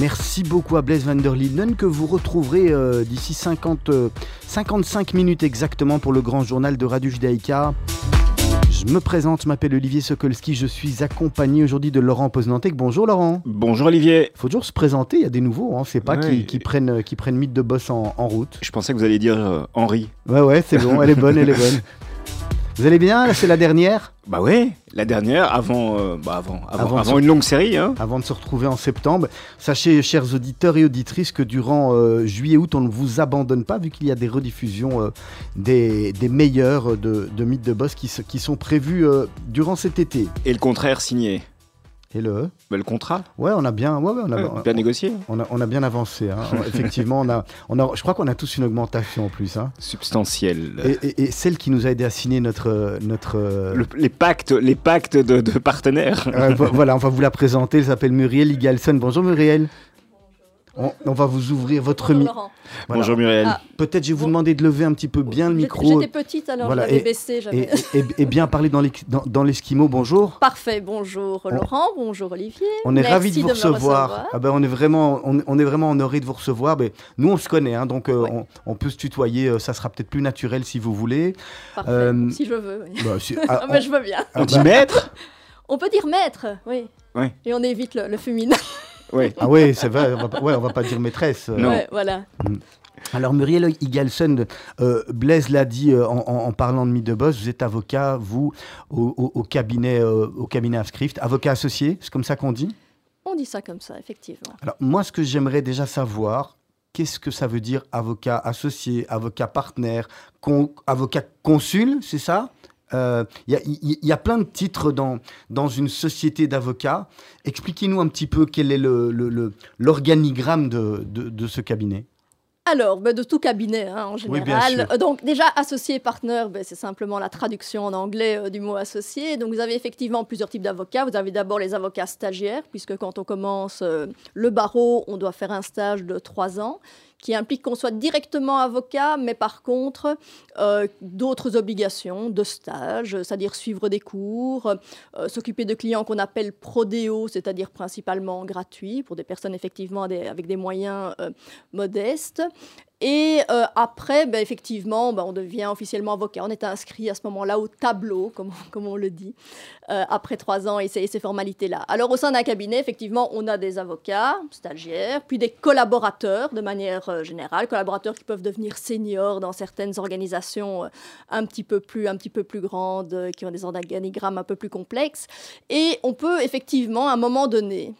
Merci beaucoup à Blaise van der Linden que vous retrouverez euh, d'ici 50, euh, 55 minutes exactement pour le grand journal de Radio Judaïka. Je me présente, je m'appelle Olivier Sokolski, je suis accompagné aujourd'hui de Laurent Poznantek. Bonjour Laurent. Bonjour Olivier. Il faut toujours se présenter, il y a des nouveaux, hein. c'est pas Ouais. qui, qui prennent, qui prennent mythe de boss en, en route. Je pensais que vous alliez dire euh, Henri. Ouais ouais, c'est bon, elle est bonne, elle est bonne. Vous allez bien Là, C'est la dernière? Bah ouais, la dernière avant, euh, bah avant, avant, Avant une longue série. Hein. avant de se retrouver en septembre. Sachez, chers auditeurs et auditrices, que durant euh, juillet-août, on ne vous abandonne pas, vu qu'il y a des rediffusions euh, des, des meilleurs de, de Mythes de Boss qui, qui sont prévus euh, durant cet été. Et le contraire signé. Et le Bah, le contrat, Ouais, on a bien, ouais, ouais, on, a, ouais, bien négocié. on, a, on a bien avancé. hein. Effectivement, on a, on a, je crois qu'on a tous une augmentation en plus. hein. Substantiel. Et, et- et celle qui nous a aidé à signer notre... notre Le- les pactes, les pactes de, de partenaires. Euh, vo- voilà, on va vous la présenter. Elle s'appelle Muriel Igalson. Bonjour Muriel. On, on va vous ouvrir votre Bonjour, mi- Laurent. Voilà. Bonjour Muriel. Ah. Peut-être je vais vous Bon. demander de lever un petit peu bien le micro J'étais petite alors Voilà, je l'avais et- baissé. et, j'avais- et- et bien parler dans l'es- dans- dans l'esquimau. Bonjour. Parfait, bonjour Laurent, bonjour Olivier. On est ravis de vous recevoir. Ah ben, on est vraiment, on, on est vraiment honoré de vous recevoir. Mais nous, on se connaît, hein, donc euh, Ouais. on, on peut se tutoyer. euh, ça sera peut-être plus naturel si vous voulez. Parfait, Euh, si je veux. oui. Bah, si- Ah, ah, je veux bien. On dit bah, maître? On peut dire maître, oui. Ouais. Et on évite le, le féminin. Ouais. ah ouais, c'est vrai. On va, ouais, on va pas dire maîtresse. euh. Non. Ouais, voilà. Alors Muriel Igalson, euh, Blaise l'a dit euh, en, parlant de Mythe de Boss, vous êtes avocat, vous, au, au- au cabinet, euh, au cabinet Afscrift, avocat associé, c'est comme ça qu'on dit? On dit ça comme ça, effectivement. Alors moi, ce que j'aimerais déjà savoir, qu'est-ce que ça veut dire avocat associé, avocat partenaire, con- avocat consul, c'est ça? Euh, Il y, a- il y a plein de titres dans, dans une société d'avocats. Expliquez-nous un petit peu quel est le- le- le- l'organigramme de, de- de ce cabinet. Alors, ben, de tout cabinet hein, en général. Euh, Donc déjà, associé partner, ben, c'est simplement la traduction en anglais euh, du mot associé. Donc vous avez effectivement plusieurs types d'avocats. Vous avez d'abord les avocats stagiaires, puisque quand on commence euh, le barreau, on doit faire un stage de trois ans qui implique qu'on soit directement avocat, mais par contre, euh, d'autres obligations de stage, c'est-à-dire suivre des cours, euh, s'occuper de clients qu'on appelle prodéo, c'est-à-dire principalement gratuits, pour des personnes effectivement avec des moyens euh, modestes. Et euh, après, ben, effectivement, ben, on devient officiellement avocat. On est inscrit à ce moment-là au tableau, comme, comme on le dit, euh, après trois ans et ces, ces formalités-là. Alors, au sein d'un cabinet, effectivement, on a des avocats, stagiaires, puis des collaborateurs de manière euh, générale, collaborateurs qui peuvent devenir seniors dans certaines organisations un petit peu plus, un petit peu plus grandes, qui ont des organigrammes un peu plus complexes. Et on peut effectivement, à un moment donné,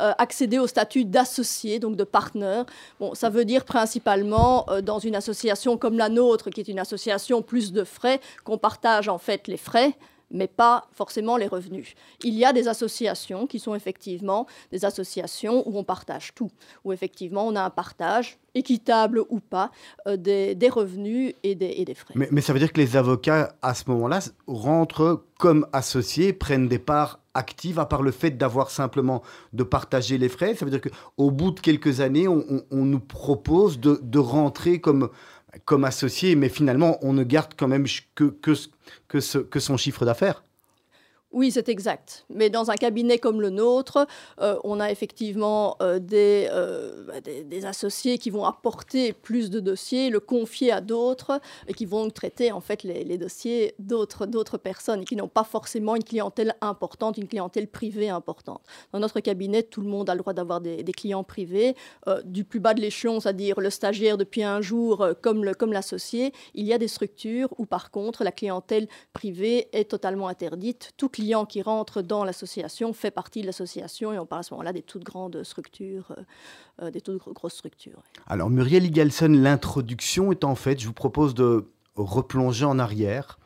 euh, accéder au statut d'associé, donc de partenaire. Bon, ça veut dire principalement euh, dans une association comme la nôtre, qui est une association plus de frais, qu'on partage en fait les frais mais pas forcément les revenus. Il y a des associations qui sont effectivement des associations où on partage tout, où effectivement on a un partage, équitable ou pas, euh, des, des revenus et des, et des frais. Mais, mais ça veut dire que les avocats, à ce moment-là, rentrent comme associés, prennent des parts actives, à part le fait d'avoir simplement de partager les frais. Ça veut dire qu'au bout de quelques années, on, nous propose de, rentrer comme, associé, mais finalement, on ne garde quand même que son chiffre d'affaires. Oui, c'est exact. Mais dans un cabinet comme le nôtre, euh, on a effectivement euh, des, euh, bah, des, associés qui vont apporter plus de dossiers, le confier à d'autres et qui vont traiter en fait les, dossiers d'autres personnes et qui n'ont pas forcément une clientèle importante, une clientèle privée importante. Dans notre cabinet, tout le monde a le droit d'avoir des, clients privés, du plus bas de l'échelon, c'est-à-dire le stagiaire depuis un jour comme l'associé. Il y a des structures où par contre la clientèle privée est totalement interdite. Client qui rentre dans l'association fait partie de l'association et on parle à ce moment-là des toutes grandes structures, euh, euh, des toutes gro- grosses structures. Alors, Muriel Igalson, l'introduction est en fait, je vous propose de replonger en arrière,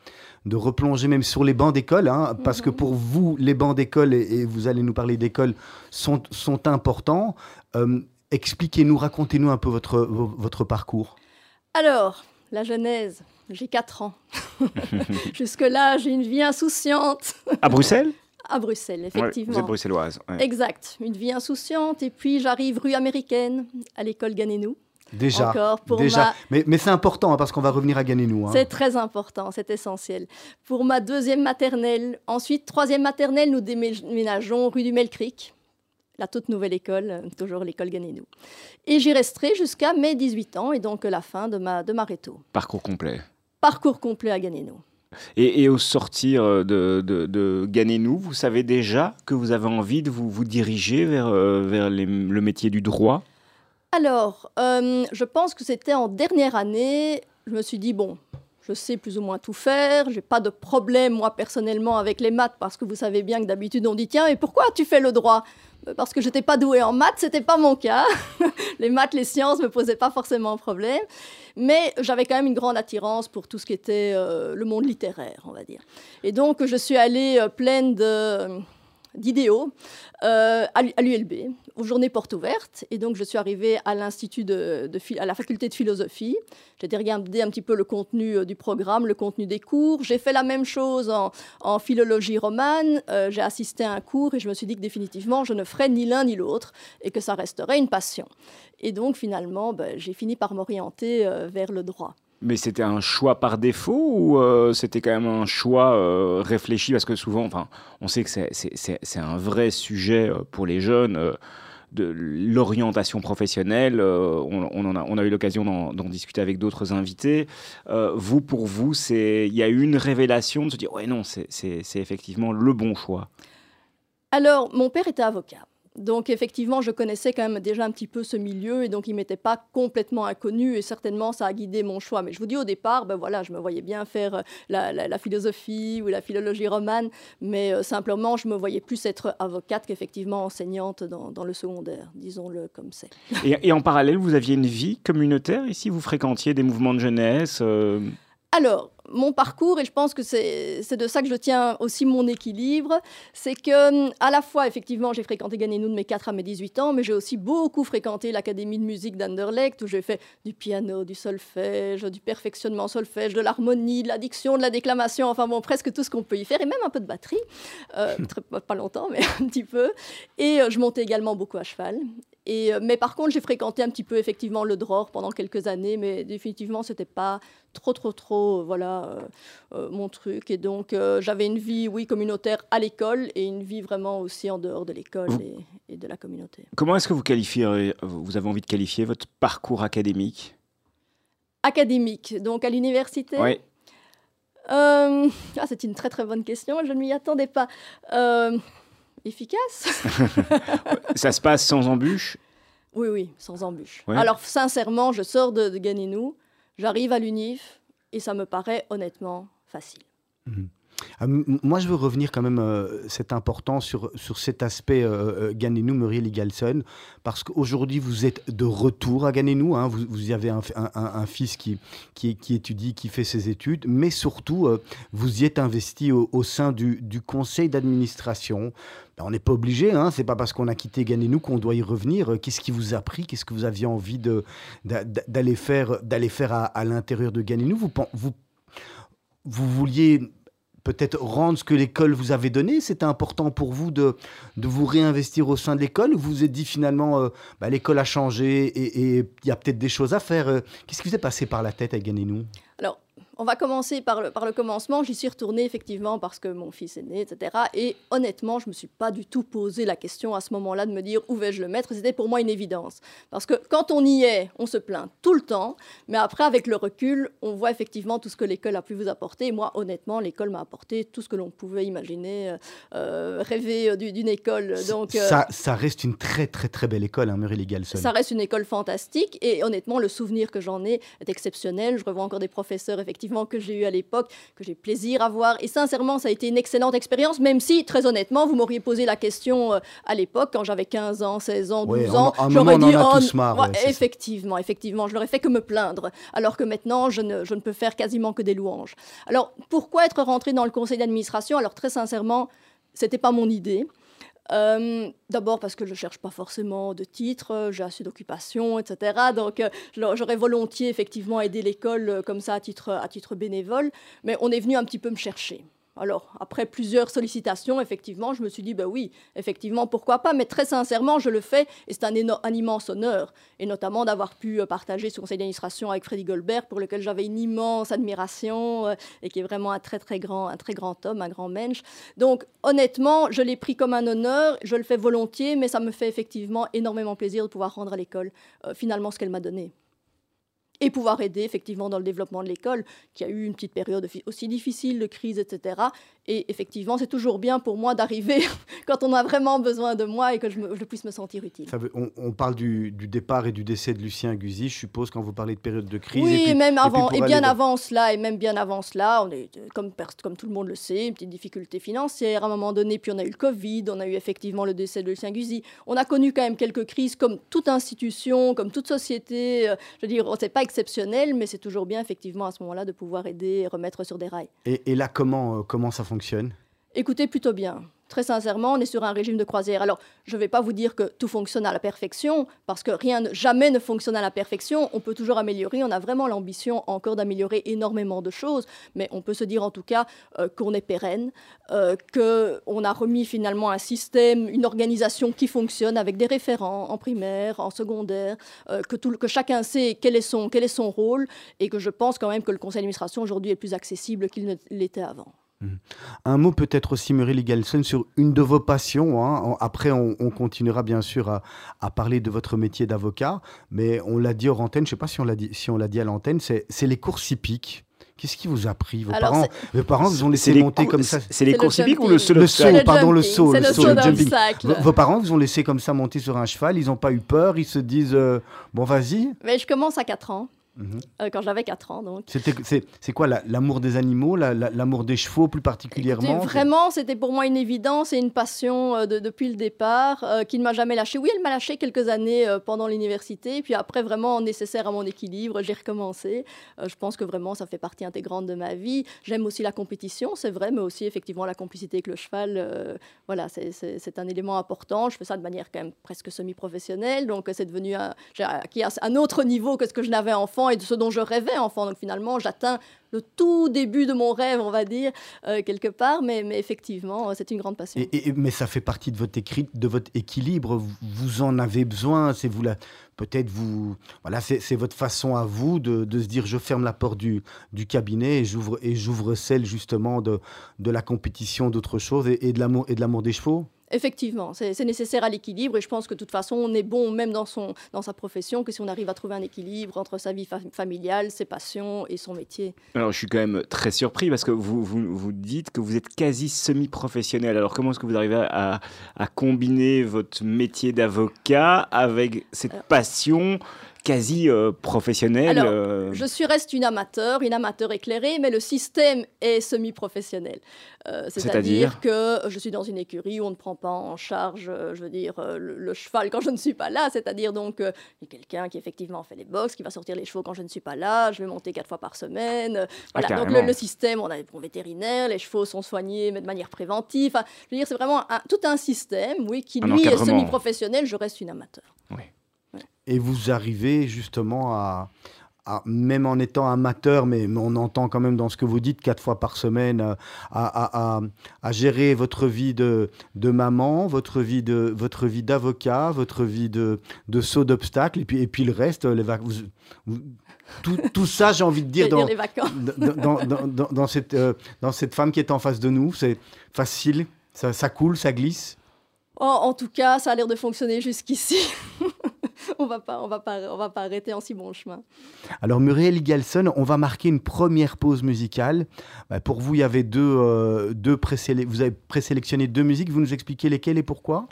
de replonger même sur les bancs d'école, hein, parce que Mhm. pour vous, les bancs d'école, et, et vous allez nous parler d'école, sont, sont importants. Euh, Expliquez-nous, racontez-nous un peu votre, vo- votre parcours. Alors, la genèse, j'ai 4 ans. Jusque-là, j'ai une vie insouciante À Bruxelles? À Bruxelles, Ouais, effectivement. Vous êtes bruxelloise. ouais. Exact, une vie insouciante. Et puis, j'arrive rue américaine, à l'école Ganénou. Déjà, Encore pour déjà. ma... Mais, mais c'est important hein, parce qu'on va revenir à Ganénou. hein. C'est très important, c'est essentiel. Pour ma deuxième maternelle, ensuite, troisième maternelle, nous déménageons rue du Melcric, la toute nouvelle école, euh, toujours l'école Ganénou. Et j'y resterai jusqu'à mes 18 ans, et donc la fin de ma, de ma réto. Parcours complet. Parcours complet à Ganénou. Et, et au sortir de, de, de Ganénou, vous savez déjà que vous avez envie de vous, vous diriger vers, euh, vers les- le métier du droit? Alors, euh, je pense que c'était en dernière année. Je me suis dit, bon, je sais plus ou moins tout faire. J'ai pas de problème, moi, personnellement, avec les maths, parce que vous savez bien que d'habitude, on dit, tiens, et pourquoi tu fais le droit? Euh, Parce que j'étais pas douée en maths, c'était pas mon cas. les maths, les sciences me posaient pas forcément problème. Mais j'avais quand même une grande attirance pour tout ce qui était euh, le monde littéraire, on va dire. Et donc, je suis allée euh, pleine de d'idéaux euh, à l'U- à l'ULB, aux journées portes ouvertes. Et donc, je suis arrivée à l'Institut de, à la faculté de philosophie. J'ai été regarder un petit peu le contenu euh, du programme, le contenu des cours. J'ai fait la même chose en, philologie romane. Euh, j'ai assisté à un cours et je me suis dit que définitivement, je ne ferais ni l'un ni l'autre et que ça resterait une passion. Et donc, finalement, ben, j'ai fini par m'orienter vers le droit. Mais c'était un choix par défaut ou euh, c'était quand même un choix euh, réfléchi? Parce que souvent, enfin, on sait que c'est- un vrai sujet euh, pour les jeunes. de l'orientation professionnelle, on, on a, on a eu l'occasion d'en discuter avec d'autres invités. Vous, pour vous, il y a eu une révélation de se dire, ouais, non, c'est effectivement le bon choix. Alors, mon père était avocat. Donc, effectivement, je connaissais quand même déjà un petit peu ce milieu et donc il m'était pas complètement inconnu et certainement ça a guidé mon choix. Mais je vous dis au départ, ben voilà, je me voyais bien faire euh, la, la- la philosophie ou la philologie romane, mais euh, simplement, je me voyais plus être avocate qu'effectivement enseignante dans, dans le secondaire, disons-le comme c'est. Et, et en parallèle, vous aviez une vie communautaire ici? Vous fréquentiez des mouvements de jeunesse euh, Alors, mon parcours, et je pense que c'est de ça que je tiens aussi mon équilibre, c'est que à la fois, effectivement, j'ai fréquenté Ganénou de mes 4 à mes 18 ans, mais j'ai aussi beaucoup fréquenté l'Académie de musique d'Anderlecht, où j'ai fait du piano, du solfège, du perfectionnement solfège, de l'harmonie, de la diction, de la déclamation, enfin bon, presque tout ce qu'on peut y faire, et même un peu de batterie, Euh, très- pas- pas longtemps, mais un petit peu. Et euh, je montais également beaucoup à cheval. Et, euh, mais par contre, j'ai fréquenté un petit peu effectivement le dror pendant quelques années, mais définitivement, c'était pas trop, trop, trop, euh, voilà, euh, euh, mon truc. Et donc, euh, j'avais une vie, oui, communautaire à l'école et une vie vraiment aussi en dehors de l'école et, et de la communauté. Comment est-ce que vous qualifiez, vous avez envie de qualifier votre parcours académique? Académique, donc à l'université? Oui. Euh, ah, c'est une très, très bonne question. Je ne m'y attendais pas. Efficace Ça se passe sans embûche Oui, oui, sans embûche. Ouais. Alors, sincèrement, je sors de, de Ganénou, j'arrive à l'UNIF et ça me paraît honnêtement facile. Ah, m- Moi, je veux revenir quand même, euh, c'est important, sur, sur cet aspect euh, euh, Ganénou, Muriel Igalson, parce qu'aujourd'hui, vous êtes de retour à Ganénou, hein, vous, vous avez un, fils qui, qui, étudie, qui fait ses études, mais surtout, euh, vous y êtes investi au, sein du, du conseil d'administration. Ben, on n'est pas obligé, hein, c'est pas parce qu'on a quitté Ganénou qu'on doit y revenir. Qu'est-ce qui vous a pris? Qu'est-ce que vous aviez envie de- d'a- d'a- d'aller faire, d'aller faire à, l'intérieur de Ganénou vous, vous, vous vouliez peut-être rendre ce que l'école vous avait donné. C'était important pour vous de, de vous réinvestir au sein de l'école Ou vous vous êtes dit finalement, euh, bah, l'école a changé et il y a peut-être des choses à faire euh, Qu'est-ce qui vous est passé par la tête à Ganénou Alors, on va commencer par le, par le commencement. J'y suis retournée effectivement parce que mon fils est né, etc. Et honnêtement, je ne me suis pas du tout posé la question à ce moment-là de me dire où vais-je le mettre. C'était pour moi une évidence. Parce que quand on y est, on se plaint tout le temps. Mais après, avec le recul, on voit effectivement tout ce que l'école a pu vous apporter. Et moi, honnêtement, l'école m'a apporté tout ce que l'on pouvait imaginer, euh, euh, rêver euh, du- d'une école. Donc, euh, ça, ça reste une très très très belle école, hein, Muriel Galson. ça reste une école fantastique et honnêtement, le souvenir que j'en ai est exceptionnel. Je revois encore des professeurs effectivement effectivement que j'ai eu à l'époque, que j'ai plaisir à voir. Et sincèrement, ça a été une excellente expérience, même si, très honnêtement, vous m'auriez posé la question euh, à l'époque, quand j'avais 15 ans, 16 ans, 12 ans, j'aurais dit, oh, marre, effectivement, effectivement, je l'aurais fait que me plaindre, alors que maintenant, je ne, je ne peux faire quasiment que des louanges. Alors, pourquoi être rentré dans le conseil d'administration? Alors, très sincèrement, c'était pas mon idée. Euh, d'abord parce que je ne cherche pas forcément de titre, j'ai assez d'occupations, etc. Donc euh, j'aurais volontiers effectivement aidé l'école euh, comme ça à titre bénévole, mais on est venu un petit peu me chercher. Alors, après plusieurs sollicitations, effectivement, je me suis dit, ben oui, effectivement, pourquoi pas, mais très sincèrement, je le fais, et c'est un, immense honneur, et notamment d'avoir pu euh, partager ce conseil d'administration avec Freddy Goldberg, pour lequel j'avais une immense admiration, euh, et qui est vraiment un très, très grand, un très grand homme, un grand mensch. Donc, honnêtement, je l'ai pris comme un honneur, je le fais volontiers, mais ça me fait effectivement énormément plaisir de pouvoir rendre à l'école, euh, finalement, ce qu'elle m'a donné et pouvoir aider effectivement dans le développement de l'école, qui a eu une petite période aussi difficile de crise, etc. Et effectivement, c'est toujours bien pour moi d'arriver quand on a vraiment besoin de moi et que je, puisse me sentir utile. on, parle du, départ et du décès de Lucien Guzzi, je suppose, quand vous parlez de période de crise. Oui, et, même avant, et, bien avant cela, et même bien avant cela, on est, comme, comme tout le monde le sait, une petite difficulté financière à un moment donné, puis on a eu le Covid, on a eu effectivement le décès de Lucien Guzzi. On a connu quand même quelques crises, comme toute institution, comme toute société. Euh, je veux dire, on pas exceptionnel, mais c'est toujours bien effectivement à ce moment-là de pouvoir aider et remettre sur des rails. Et, là, comment, euh, comment ça fonctionne? Écoutez, plutôt bien. Très sincèrement, on est sur un régime de croisière. Alors, je ne vais pas vous dire que tout fonctionne à la perfection, parce que rien jamais ne fonctionne à la perfection. On peut toujours améliorer. On a vraiment l'ambition encore d'améliorer énormément de choses, mais on peut se dire en tout cas euh, qu'on est pérenne, euh, qu'on a remis finalement un système, une organisation qui fonctionne avec des référents en primaire, en secondaire, euh, que, tout, que chacun sait quel est, son, quel est son rôle, et que je pense quand même que le conseil d'administration aujourd'hui est plus accessible qu'il ne l'était avant. Mhm. Un mot peut-être aussi, Muriel Galson, sur une de vos passions. Hein. Après, on, continuera bien sûr à, parler de votre métier d'avocat, mais on l'a dit hors antenne, je ne sais pas si on l'a dit, si on l'a dit à l'antenne, c'est les courses hippiques. Qu'est-ce qui vous a pris? Vos, parents, vos parents vous ont laissé monter comme ça C'est les courses hippiques ou le saut Le saut, pardon, le saut. Le, saut, Vos parents vous ont laissé comme ça monter sur un cheval, ils n'ont pas eu peur, ils se disent euh, bon vas-y. Mais je commence à 4 ans. Mhm. Euh, quand j'avais 4 ans. Donc. C'est quoi l'amour des animaux, l'amour des chevaux plus particulièrement? Vraiment, c'était pour moi une évidence et une passion euh, depuis le départ euh, qui ne m'a jamais lâché. Oui, elle m'a lâché quelques années pendant l'université, puis après, vraiment nécessaire à mon équilibre, j'ai recommencé. je pense que vraiment, ça fait partie intégrante de ma vie. J'aime aussi la compétition, c'est vrai, mais aussi effectivement la complicité avec le cheval. voilà, c'est un élément important. Je fais ça de manière quand même presque semi-professionnelle, donc c'est devenu un, un autre niveau que ce que je n'avais enfant et de ce dont je rêvais enfant. Donc finalement, j'atteins le tout début de mon rêve, on va dire, euh, quelque part, mais, effectivement, c'est une grande passion. Et, mais ça fait partie de votre, écrit, de votre équilibre, vous en avez besoin, c'est vous la... Peut-être vous, voilà, c'est votre façon à vous de, se dire je ferme la porte du, cabinet et j'ouvre et j'ouvre celle justement de, de la compétition, d'autres choses et, de et de l'amour des chevaux? Effectivement, c'est nécessaire à l'équilibre et je pense que de toute façon, on est bon même dans, son, dans sa profession que si on arrive à trouver un équilibre entre sa vie familiale, ses passions et son métier. Alors je suis quand même très surpris parce que vous, vous, vous dites que vous êtes quasi semi-professionnel. Alors comment est-ce que vous arrivez à, à combiner votre métier d'avocat avec cette passion quasi euh, professionnel. Euh. je suis reste une amateur, une amateur éclairée, mais le système est semi-professionnel. Euh, c'est-à-dire que je suis dans une écurie où on ne prend pas en charge, je veux dire, le, cheval quand je ne suis pas là. C'est-à-dire donc, il y a quelqu'un qui effectivement fait les box, qui va sortir les chevaux quand je ne suis pas là. Je vais monter quatre fois par semaine. Ah, voilà. donc le, système, on a des bons vétérinaires, les chevaux sont soignés, mais de manière préventive. je veux dire, c'est vraiment tout un système, oui, qui lui est semi-professionnel. Je reste une amateur. Oui et vous arrivez justement à, même en étant amateur, mais on entend quand même dans ce que vous dites quatre fois par semaine, euh, à, à, gérer votre vie de, de, maman, votre vie de votre vie d'avocat, votre vie de, de saut d'obstacle, et puis, et puis le reste, les tout, tout, ça, j'ai envie de dire, dans, dans, dans, dans, cette, euh, dans cette femme qui est en face de nous, c'est facile, ça, ça coule, ça glisse? Oh, en tout cas, ça a l'air de fonctionner jusqu'ici. on va pas, on va pas, on va pas arrêter en si bon chemin. Alors Muriel Igelson, on va marquer une première pause musicale. Bah, pour vous, il y avait deux, euh, vous avez présélectionné deux musiques. Vous nous expliquez lesquelles et pourquoi?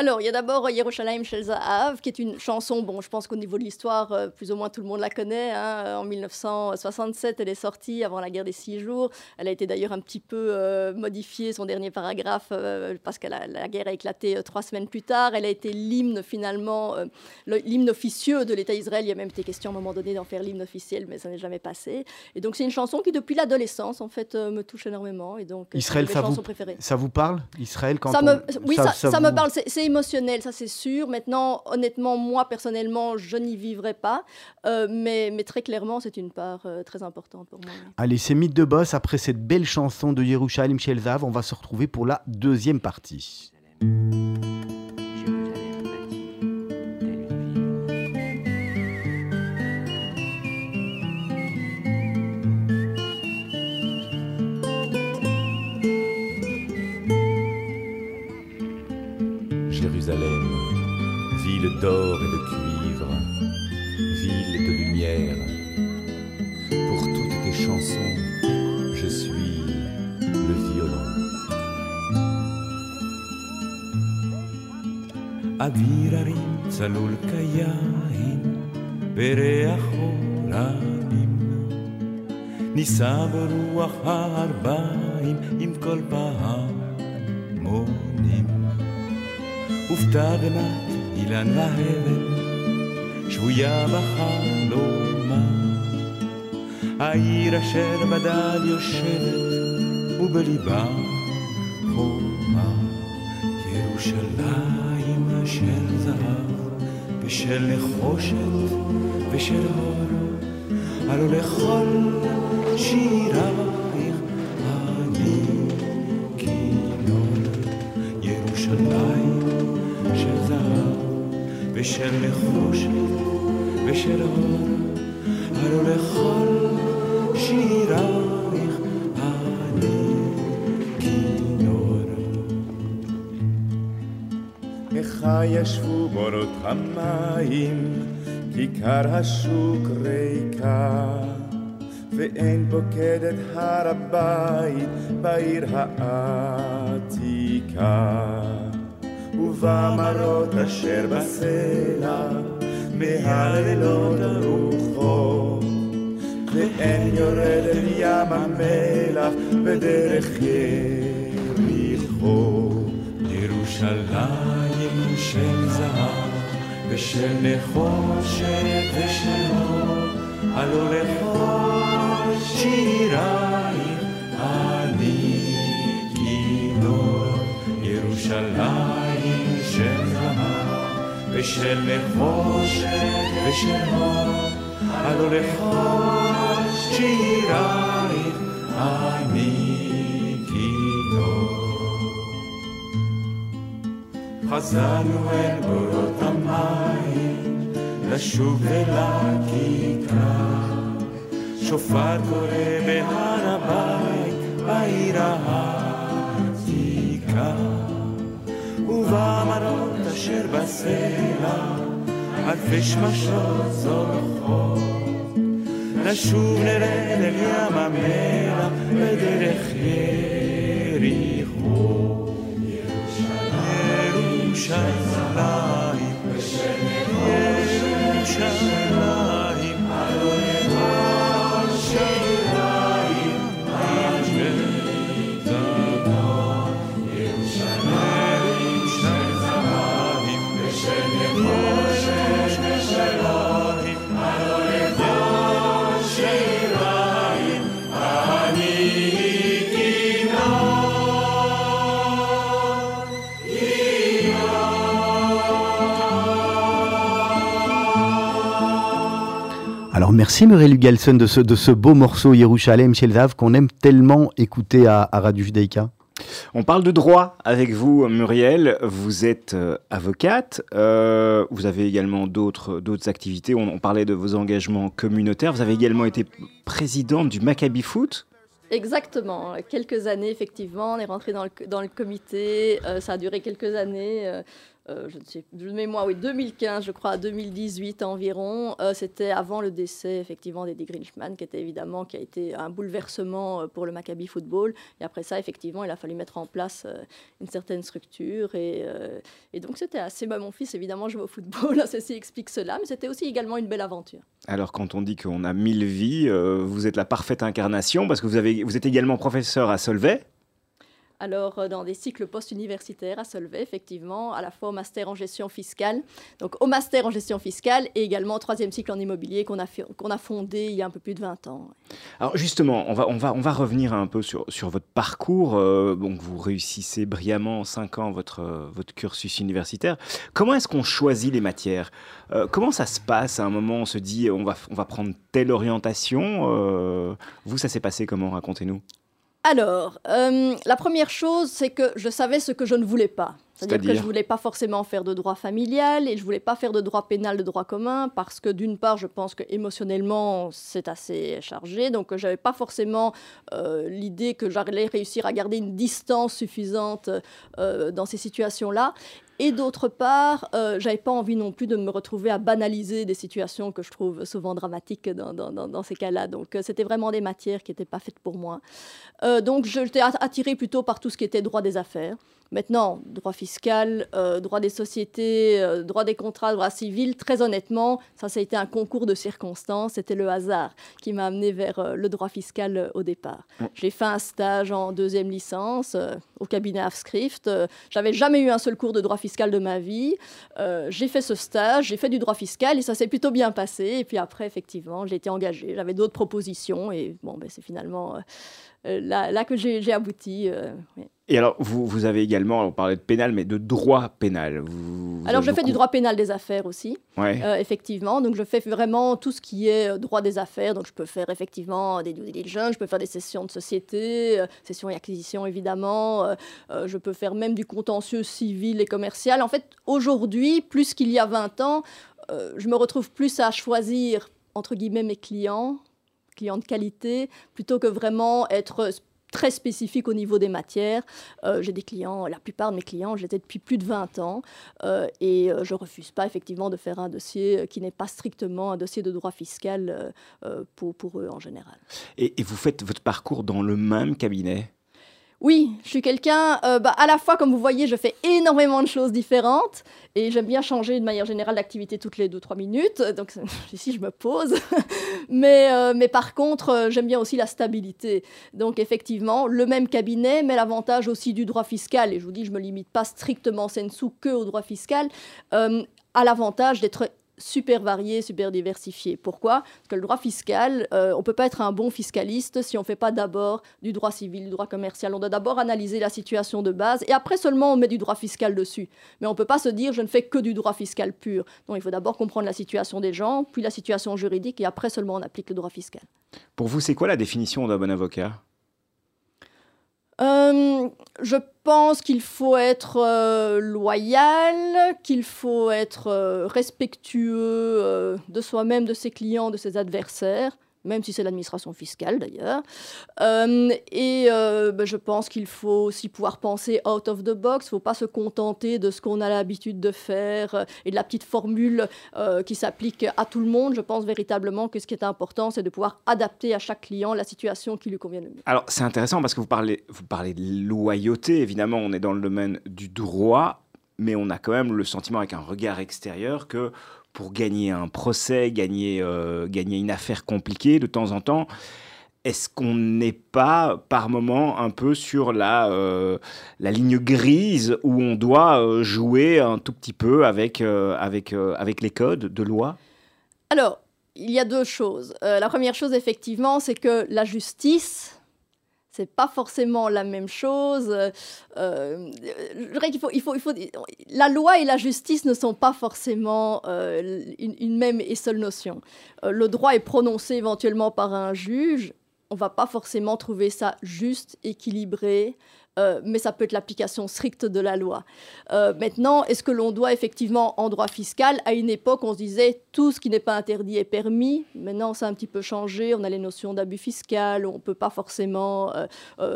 Alors, il y a d'abord Yerushalayim Shel Zahav, qui est une chanson, bon, je pense qu'au niveau de l'histoire, euh, plus ou moins tout le monde la connaît. hein. En 1967, elle est sortie avant la guerre des Six Jours. Elle a été d'ailleurs un petit peu euh, modifiée, son dernier paragraphe, euh, parce que la, la guerre a éclaté euh, trois semaines plus tard. Elle a été l'hymne, finalement, euh, le- l'hymne officieux de l'État d'Israël. Il y a même été question à un moment donné d'en faire l'hymne officiel, mais ça n'est jamais passé. Et donc, c'est une chanson qui, depuis l'adolescence, en fait, euh, me touche énormément. Et donc, euh, Israël, ça vous- préférées. Ça vous parle, Israël quand Ça on- me, oui, ça, ça me vous- parle, c'est émotionnel, ça c'est sûr. Maintenant, honnêtement, moi personnellement, je n'y vivrai pas, Euh, mais, mais très clairement, c'est une part euh, très importante pour moi. Allez, c'est Mythe de Boss. Après cette belle chanson de Yerushalayim Shel Zahav, on va se retrouver pour la deuxième partie. אוויר הרים צלול כיין, בריח עולמים. נישא ברוח הארבעים עם כל פעמונים. הופתע בנת אילן והבל, שבויה בחלומה. העיר אשר בדד יושבת, ובליבה חומה. ירושלים של זהב, ושל נחושת, ושל הור, הלא לכל שירייך אני כינור. ירושלים של זהב, ושל נחושת, ושל הור, המים, כיכר השוק ריקה, ואין פוקדת הר הבית בעיר העתיקה. ובמראות אשר בסלע, מהלילות הרוחות, ואין יורד אל ים המלח בדרך יריחו. ירושלים של זהב ושל נחושת ושל אור, הלא לכל שירייך אני כינור. ירושלים של זהב ושל נחושת ושל אור, הלא לכל שירייך אני חזרנו אל בורות המים, לשוב אל הכיכר. שופר קורא בהר הבית, בעיר העתיקה. ובמראות אשר בסלע, אלפי שמשות זורחות. נשוב נרד אל ים המלח בדרך יריחו. shine now. Alors merci Muriel Hugelson de ce, de ce beau morceau Yerushalem Shel Zahav qu'on aime tellement écouter à, à Radio Judaïka. On parle de droit avec vous, Muriel. Vous êtes euh, avocate. Euh, vous avez également d'autres d'autres activités. On, on parlait de vos engagements communautaires. Vous avez également été présidente du Maccabi Foot. Exactement, quelques années effectivement, on est rentré dans le, dans le comité, euh, ça a duré quelques années. Euh, je ne sais, de mémoire, oui, 2015, je crois, à 2018 environ. Euh, c'était avant le décès, effectivement, d'Eddie Grinchman, qui était évidemment, qui a été un bouleversement euh, pour le Maccabi Football. Et après ça, effectivement, il a fallu mettre en place une certaine structure. Et, donc, c'était assez. Bah, mon fils, évidemment, jouait au football, ceci explique cela, mais c'était aussi également une belle aventure. Alors, quand on dit qu'on a mille vies, vous êtes la parfaite incarnation, parce que vous, avez, vous êtes également professeur à Solvay alors euh, dans des cycles post-universitaires à Solvay, effectivement, à la fois au master en gestion fiscale, donc au master en gestion fiscale et également au troisième cycle en immobilier qu'on a, fondé il y a un peu plus de 20 ans. Alors justement, on va, revenir un peu sur, votre parcours. Euh, donc vous réussissez brillamment en 5 ans votre, votre cursus universitaire. Comment est-ce qu'on choisit les matières? Euh, Comment ça se passe? À un moment On se dit on va prendre telle orientation Vous, ça s'est passé comment? Racontez-nous. Alors, euh, la première chose, c'est que je savais ce que je ne voulais pas. C'est-à-dire que je ne voulais pas forcément faire de droit familial et je ne voulais pas faire de droit pénal, de droit commun, parce que d'une part, je pense que émotionnellement, c'est assez chargé. Donc, je n'avais pas forcément euh, l'idée que j'allais réussir à garder une distance suffisante euh, dans ces situations-là. Et d'autre part, euh, j'avais pas envie non plus de me retrouver à banaliser des situations que je trouve souvent dramatiques dans, ces cas-là. Donc, euh, c'était vraiment des matières qui n'étaient pas faites pour moi. Euh, donc, j'étais attirée plutôt par tout ce qui était droit des affaires. Maintenant, droit fiscal, euh, droit des sociétés, euh, droit des contrats, droit civil, très honnêtement, ça, ça a été un concours de circonstances. C'était le hasard qui m'a amené vers euh, le droit fiscal au départ. J'ai fait un stage en deuxième licence au cabinet Afscrift. J'avais jamais eu un seul cours de droit fiscal de ma vie. j'ai fait ce stage, j'ai fait du droit fiscal et ça s'est plutôt bien passé. Et puis après, effectivement, j'ai été engagée. J'avais d'autres propositions et bon, ben, c'est finalement là, là, que j'ai abouti. Et alors, vous, vous, avez également, on parlait de pénal, mais de droit pénal. alors, je fais du droit pénal des affaires aussi, euh, effectivement. Donc, je fais vraiment tout ce qui est euh, droit des affaires. Donc, je peux faire effectivement des due diligence, je peux faire des sessions de société, euh, sessions et acquisitions, évidemment. je peux faire même du contentieux civil et commercial. En fait, aujourd'hui, plus qu'il y a 20 ans, je me retrouve plus à choisir, entre guillemets, mes clients clients de qualité, plutôt que vraiment être très spécifique au niveau des matières. Euh, j'ai des clients, la plupart de mes clients, ai depuis plus de 20 ans euh, et euh, je refuse pas effectivement de faire un dossier qui n'est pas strictement un dossier de droit fiscal pour eux en général. et vous faites votre parcours dans le même cabinet? Oui, je suis quelqu'un, euh, bah, à la fois, comme vous voyez, je fais énormément de choses différentes et j'aime bien changer de manière générale d'activité toutes les 2-3 minutes. Donc ici, je me pose. mais, euh, mais par contre, euh, j'aime bien aussi la stabilité. Donc effectivement, le même cabinet, mais l'avantage aussi du droit fiscal, et je vous dis, je ne me limite pas strictement sous que au droit fiscal, a l'avantage d'être super varié, super diversifié. Pourquoi? Parce que le droit fiscal, euh, on ne peut pas être un bon fiscaliste si on ne fait pas d'abord du droit civil, du droit commercial. On doit d'abord analyser la situation de base et après seulement on met du droit fiscal dessus. Mais on ne peut pas se dire je ne fais que du droit fiscal pur. Donc il faut d'abord comprendre la situation des gens, puis la situation juridique et après seulement on applique le droit fiscal. Pour vous, c'est quoi la définition d'un bon avocat? Euh, je pense qu'il faut être euh, loyal, qu'il faut être euh, respectueux de soi-même, de ses clients, de ses adversaires même si c'est l'administration fiscale d'ailleurs. Euh, et euh, ben, je pense qu'il faut aussi pouvoir penser out of the box. Il ne faut pas se contenter de ce qu'on a l'habitude de faire euh, et de la petite formule qui s'applique à tout le monde. Je pense véritablement que ce qui est important, c'est de pouvoir adapter à chaque client la situation qui lui convient le mieux. Alors c'est intéressant parce que vous parlez, vous parlez de loyauté. Évidemment, on est dans le domaine du droit, mais on a quand même le sentiment avec un regard extérieur que pour gagner un procès, gagner, euh, gagner une affaire compliquée de temps en temps. Est-ce qu'on n'est pas par moment un peu sur la, euh, la ligne grise où on doit euh, jouer un tout petit peu avec, avec, avec les codes de loi? Alors, il y a deux choses. la première chose, effectivement, c'est que la justice, c'est pas forcément la même chose. Euh, je dirais qu'il faut, il faut, la loi et la justice ne sont pas forcément euh, une, même et seule notion. Euh, le droit est prononcé éventuellement par un juge. On va pas forcément trouver ça juste, équilibré, euh, mais ça peut être l'application stricte de la loi. Euh, maintenant, est-ce que l'on doit effectivement, en droit fiscal, à une époque, on se disait tout ce qui n'est pas interdit est permis. Maintenant, ça a un petit peu changé. On a les notions d'abus fiscal, on ne peut pas forcément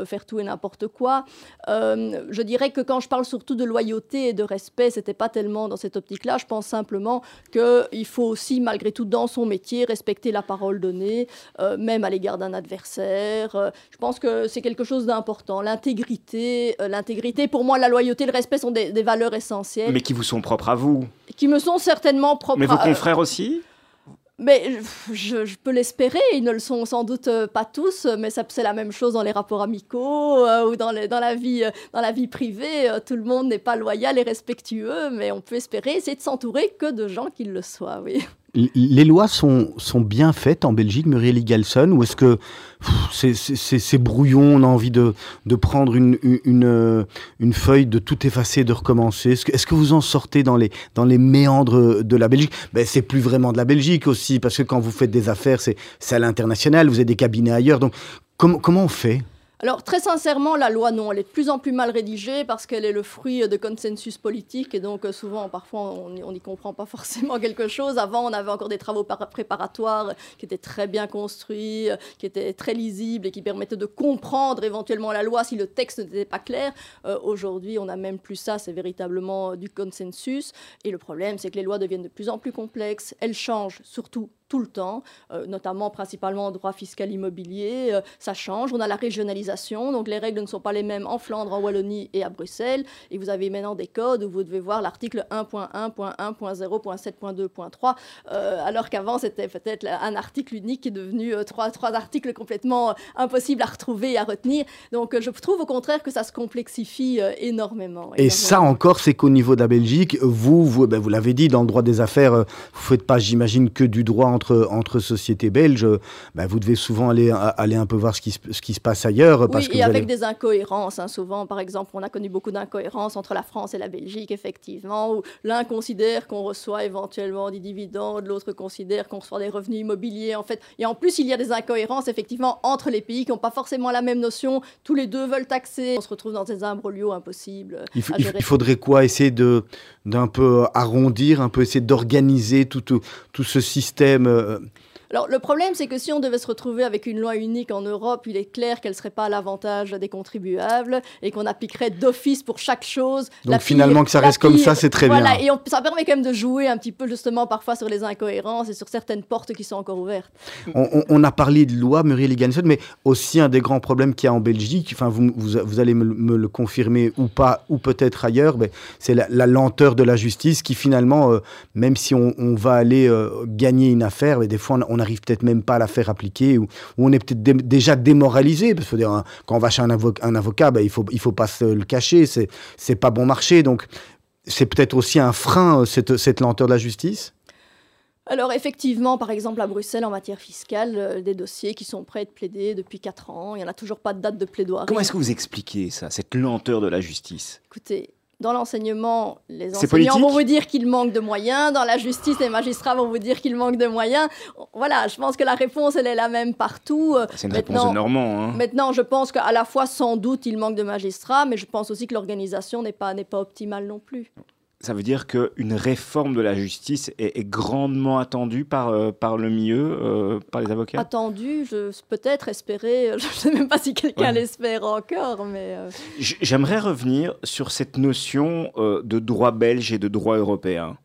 faire tout et n'importe quoi. je dirais que quand je parle surtout de loyauté et de respect, c'était pas tellement dans cette optique-là. Je pense simplement qu'il faut aussi, malgré tout, dans son métier, respecter la parole donnée, même à l'égard d'un adversaire. je pense que c'est quelque chose d'important. L'intégrité, euh, l'intégrité, pour moi, la loyauté, le respect sont des, valeurs essentielles. Mais qui vous sont propres à vous Qui me sont certainement propres Mais vos confrères aussi mais je, peux l'espérer, ils ne le sont sans doute euh, pas tous, mais c'est la même chose dans les rapports amicaux euh, ou dans, dans, la vie, dans la vie privée. tout le monde n'est pas loyal et respectueux, mais on peut espérer essayer de s'entourer que de gens qui le soient, oui. Les lois sont, sont bien faites en Belgique, Muriel Galson, ou est-ce que c'est brouillon, on a envie de, de prendre une, une, euh, une, feuille, de tout effacer, de recommencer? Est-ce que, est que, vous en sortez dans les, dans les méandres de la Belgique? Ben, C'est plus vraiment de la Belgique aussi, parce que quand vous faites des affaires, c'est à l'international, vous avez des cabinets ailleurs. Donc comment on fait? Alors très sincèrement, la loi, non, elle est de plus en plus mal rédigée parce qu'elle est le fruit de consensus politiques et donc euh, souvent, parfois, on n'y comprend pas forcément quelque chose. Avant, on avait encore des travaux préparatoires qui étaient très bien construits, euh, qui étaient très lisibles et qui permettaient de comprendre éventuellement la loi si le texte n'était pas clair. Euh, aujourd'hui, on n'a même plus ça, c'est véritablement du consensus. Et le problème, c'est que les lois deviennent de plus en plus complexes, elles changent surtout tout le temps, euh, notamment principalement en droit fiscal immobilier. Euh, ça change. On a la régionalisation, donc les règles ne sont pas les mêmes en Flandre, en Wallonie et à Bruxelles. Et vous avez maintenant des codes où vous devez voir l'article 1.1.1.0.7.2.3, euh, alors qu'avant c'était peut-être un article unique qui est devenu trois, trois articles complètement impossibles à retrouver et à retenir. Donc je trouve au contraire que ça se complexifie énormément, Et ça encore, c'est qu'au niveau de la Belgique, vous, vous, ben, vous l'avez dit, dans le droit des affaires, vous ne faites pas, j'imagine, que du droit en entre, sociétés belges, bah, vous devez souvent aller, aller un peu voir ce qui, ce qui se passe ailleurs. Parce oui, et avec des incohérences. Hein, souvent, par exemple, on a connu beaucoup d'incohérences entre la France et la Belgique, effectivement, où l'un considère qu'on reçoit éventuellement des dividendes, l'autre considère qu'on reçoit des revenus immobiliers, en fait. Et en plus, il y a des incohérences, effectivement, entre les pays qui n'ont pas forcément la même notion. Tous les deux veulent taxer. On se retrouve dans des imbroglios impossibles. Il, il faudrait quoi? Essayer d'un peu arrondir, un peu essayer d'organiser tout, tout, ce système euh, alors le problème, c'est que si on devait se retrouver avec une loi unique en Europe, il est clair qu'elle ne serait pas à l'avantage des contribuables et qu'on appliquerait d'office pour chaque chose. Donc finalement, que ça reste comme ça, c'est très voilà, bien. Et ça permet quand même de jouer un petit peu justement parfois sur les incohérences et sur certaines portes qui sont encore ouvertes. On, a parlé de loi, Muriel Iganson, mais aussi un des grands problèmes qu'il y a en Belgique, enfin vous, vous, allez me, le confirmer ou pas, ou peut-être ailleurs, c'est la, lenteur de la justice qui finalement, euh, même si on, va aller euh, gagner une affaire, mais des fois on, a n'arrive peut-être même pas à la faire appliquer, ou, on est peut-être déjà démoralisé. Parce que dire, hein, quand on va chez un, un avocat, ben, il faut, il faut pas se le cacher, c'est, c'est pas bon marché. Donc, c'est peut-être aussi un frein, euh, cette, cette lenteur de la justice? Alors effectivement, par exemple à Bruxelles, en matière fiscale, euh, des dossiers qui sont prêts à être plaidés depuis 4 ans, il n'y en a toujours pas de date de plaidoirie. Comment est-ce que vous expliquez ça, cette lenteur de la justice? Écoutez, dans l'enseignement, les enseignants vont vous dire qu'il manque de moyens. Dans la justice, les magistrats vont vous dire qu'il manque de moyens. Voilà, je pense que la réponse, elle est la même partout. C'est une réponse de Normand. Hein. Maintenant, je pense qu'à la fois, sans doute, il manque de magistrats, mais je pense aussi que l'organisation n'est pas, pas optimale non plus ça veut dire qu'une réforme de la justice est, grandement attendue par, euh, par le milieu, euh, par les avocats? Attendue, peut-être espérer, je ne sais même pas si quelqu'un l'espère encore, mais... Euh. J'aimerais revenir sur cette notion de droit belge et de droit européen.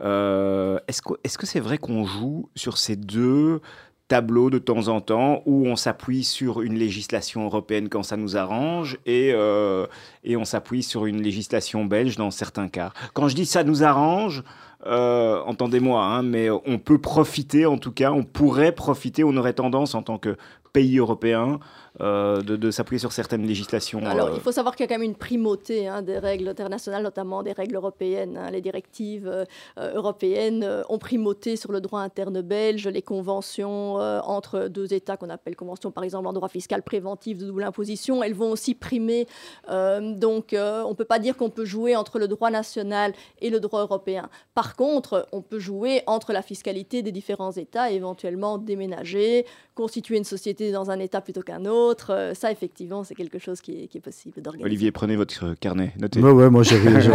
Est-ce que c'est -ce vrai qu'on joue sur ces deux tableau de temps en temps où on s'appuie sur une législation européenne quand ça nous arrange et, euh, on s'appuie sur une législation belge dans certains cas. Quand je dis ça nous arrange, euh, entendez-moi, hein, mais on peut profiter, en tout cas, on pourrait profiter, on aurait tendance en tant que pays européen euh, de, s'appuyer sur certaines législations. Alors, il faut savoir qu'il y a quand même une primauté hein, des règles internationales, notamment des règles européennes. Hein. Les directives euh, européennes euh, ont primauté sur le droit interne belge, les conventions entre deux États qu'on appelle conventions, par exemple, en droit fiscal préventif de double imposition, elles vont aussi primer. donc, on ne peut pas dire qu'on peut jouer entre le droit national et le droit européen. Par contre, on peut jouer entre la fiscalité des différents États et éventuellement déménager, constituer une société été dans un état plutôt qu'un autre. Euh, ça, effectivement, c'est quelque chose qui est, qui est possible d'organiser. Olivier, prenez votre carnet, notez. Ouais, ouais, moi j'avais.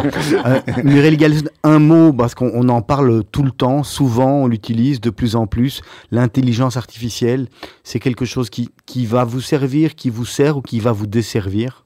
euh, Muriel un mot, parce qu'on on en parle tout le temps, souvent, on l'utilise de plus en plus. L'intelligence artificielle, c'est quelque chose qui, qui va vous servir, qui vous sert ou qui va vous desservir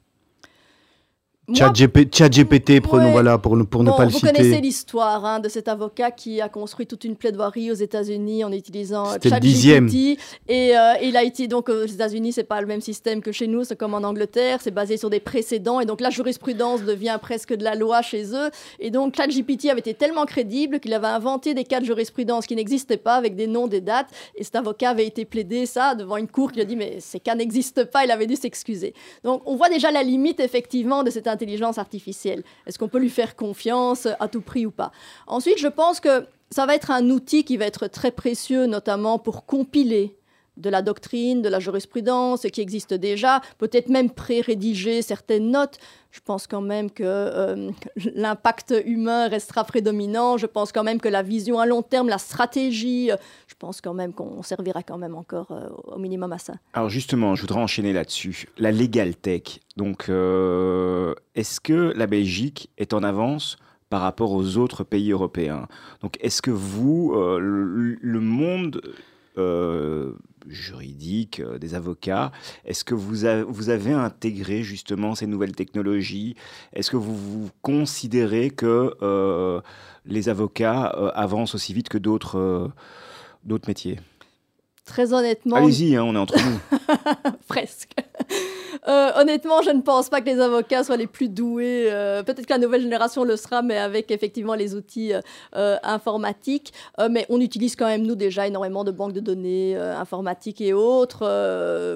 ChatGPT, prenons Ouais. voilà pour, ne- pour ne pas le vous connaissez citer. l'histoire hein, de cet avocat qui a construit toute une plaidoirie aux États-Unis en utilisant euh, ChatGPT. Et euh, il a été donc aux États-Unis, c'est pas le même système que chez nous, c'est comme en Angleterre, c'est basé sur des précédents et donc la jurisprudence devient presque de la loi chez eux. Et donc ChatGPT avait été tellement crédible qu'il avait inventé des cas de jurisprudence qui n'existaient pas avec des noms, des dates. Et cet avocat avait été plaidé ça devant une cour qui a dit mais ces cas n'existent pas. Il avait dû s'excuser. Donc on voit déjà la limite effectivement de cette intelligence artificielle. Est-ce qu'on peut lui faire confiance à tout prix ou pas? Ensuite, je pense que ça va être un outil qui va être très précieux, notamment pour compiler de la doctrine, de la jurisprudence qui existe déjà, peut-être même pré-rédiger certaines notes. Je pense quand même que euh, l'impact humain restera prédominant. Je pense quand même que la vision à long terme, la stratégie, euh, je pense quand même qu'on servira quand même encore euh, au minimum à ça. Alors justement, je voudrais enchaîner là-dessus. La Legal Tech. Donc, est-ce que la Belgique est en avance par rapport aux autres pays européens? Donc, est-ce que vous, le, monde juridique, euh, des avocats, est-ce que vous, a- vous avez intégré justement ces nouvelles technologies? Est-ce que vous, vous considérez que euh, les avocats euh, avancent aussi vite que d'autres euh, d'autres métiers? Très honnêtement, Allez-y, hein, on est entre nous. presque. Honnêtement, je ne pense pas que les avocats soient les plus doués. Euh, Peut-être que la nouvelle génération le sera, mais avec effectivement les outils euh, euh, informatiques. Mais on utilise quand même, nous, déjà énormément de banques de données informatiques et autres.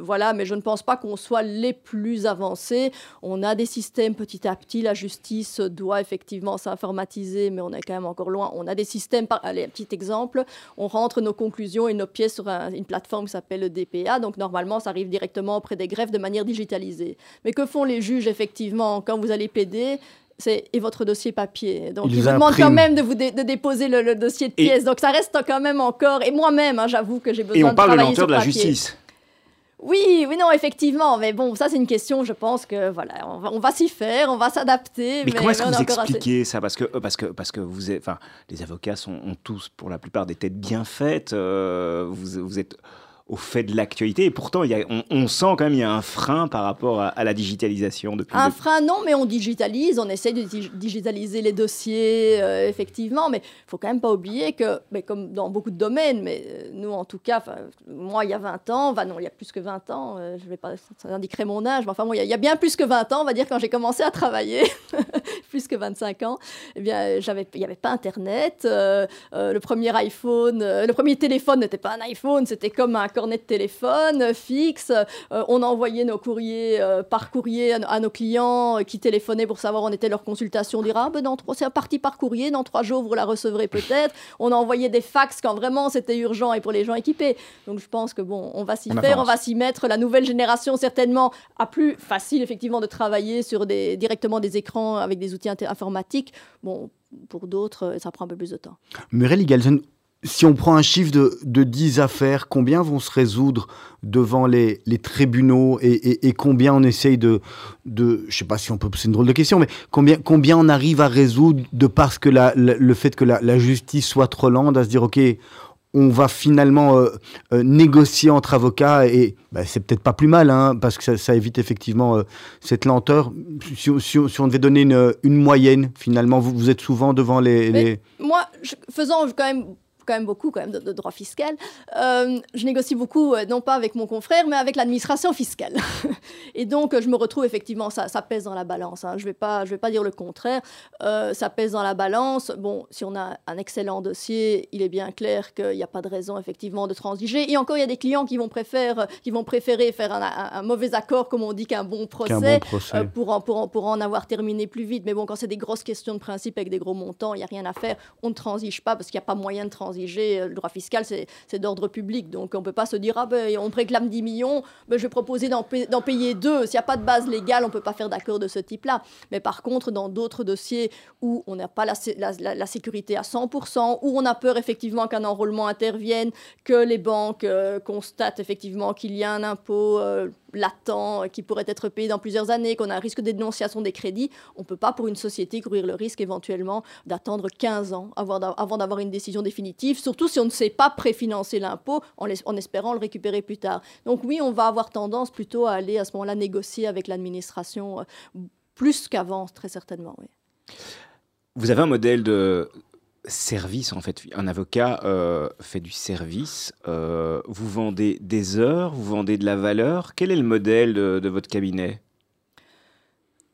Voilà, mais je ne pense pas qu'on soit les plus avancés. On a des systèmes petit à petit. La justice doit effectivement s'informatiser, mais on est quand même encore loin. On a des systèmes, allez, petit exemple. On rentre nos conclusions et nos pièces sur un- une plateforme qui s'appelle le DPA. Donc normalement, ça arrive directement auprès des greffes de manière digitalisée. Mais que font les juges effectivement quand vous allez plaider? C'est et votre dossier papier. Donc Ils ils vous demandent quand même de vous dé- de déposer le, le dossier de Et- pièces. Donc ça reste quand même encore. Et moi-même, hein, j'avoue que j'ai besoin Et on de parle de lenteur de la papier. justice. Oui, oui, non, effectivement. Mais bon, ça c'est une question. Je pense que voilà, on va, s'y faire, on va s'adapter. Mais, comment est-ce que vous assez- expliquez ça? Parce que, euh, parce, que, parce que vous êtes, enfin, les avocats sont, ont tous, pour la plupart, des têtes bien faites. euh, vous, vous êtes au fait de l'actualité. Et pourtant, il y a, on, on sent quand même qu'il y a un frein par rapport à, à la digitalisation depuis. Un frein, non, mais on digitalise, on essaie de dig- digitaliser les dossiers, euh, effectivement, mais il faut quand même pas oublier que, mais comme dans beaucoup de domaines, mais euh, nous en tout cas, moi il y a 20 ans, enfin non, il y a plus que 20 ans, euh, je vais pas, ça indiquerait mon âge, mais enfin bon, il y a- il y, a bien plus que 20 ans, on va dire, quand j'ai commencé à travailler, plus que 25 ans, eh bien, il n'y avait pas Internet, euh, le premier iPhone, le premier téléphone n'était pas un iPhone, c'était comme un cornet de téléphone euh, fixe, euh, on envoyait nos courriers euh, par courrier à, à nos clients qui téléphonaient pour savoir où en était leur consultation. On dirait, ah ben dans trois, c'est parti par courrier, dans trois jours vous la recevrez peut-être. On envoyait des fax quand vraiment c'était urgent et pour les gens équipés. Donc je pense que bon, on va s'y faire, avance. on va s'y mettre. La nouvelle génération certainement a plus facile effectivement de travailler sur des, directement des écrans avec des outils informatiques. Bon, pour d'autres, ça prend un peu plus de temps. Muriel Galzen, si on prend un chiffre de, de 10 affaires, combien vont se résoudre devant les, les tribunaux et, et- et combien on essaye de, de... Je sais pas si on peut... C'est une drôle de question, mais combien, combien on arrive à résoudre de parce que la- la- le fait que la, la justice soit trop lente à se dire, OK, on va finalement euh, euh, négocier entre avocats et bah, c'est peut-être pas plus mal, hein, parce que ça, ça évite effectivement euh, cette lenteur. Si, on- si on- si on devait donner une, une moyenne, finalement, vous, vous êtes souvent devant les... Moi, je- faisant quand même quand même beaucoup quand même de, de droit fiscal. Euh, je négocie beaucoup, euh, non pas avec mon confrère, mais avec l'administration fiscale. et donc, je me retrouve effectivement, ça, ça pèse dans la balance. hein. Je ne vais, pas- je vais pas dire le contraire. Euh, ça pèse dans la balance. Bon, si on a un excellent dossier, il est bien clair qu'il n'y a pas de raison effectivement de transiger. Et encore, il y a des clients qui vont, préférer, qui vont préférer faire un, un- un mauvais accord, comme on dit, qu'un bon procès. qu'un bon procès. Euh, pour, en, pour, en, pour en avoir terminé plus vite. Mais bon, quand c'est des grosses questions de principe avec des gros montants, il n'y a rien à faire. On ne transige pas parce qu'il n'y a pas moyen de transiger intransiger. Le droit fiscal, c'est d'ordre public. Donc on ne peut pas se dire, ah ben, on réclame 10 millions, ben, je vais proposer d'en payer deux. S'il n'y a pas de base légale, on ne peut pas faire d'accord de ce type-là. Mais par contre, dans d'autres dossiers où on n'a pas la, la, sécurité à 100%, où on a peur effectivement qu'un enrôlement intervienne, que les banques euh, constatent effectivement qu'il y a un impôt euh, latent euh, qui pourrait être payé dans plusieurs années, qu'on a un risque de dénonciation des crédits, on ne peut pas pour une société courir le risque éventuellement d'attendre 15 ans avant d'avoir une décision définitive, surtout si on ne sait pas préfinancer l'impôt en, espérant le récupérer plus tard. Donc oui, on va avoir tendance plutôt à aller à ce moment-là négocier avec l'administration plus qu'avant, très certainement. Oui. Vous avez un modèle de service, en fait. Un avocat euh, fait du service. Euh, vous vendez des heures, vous vendez de la valeur. Quel est le modèle de, votre cabinet?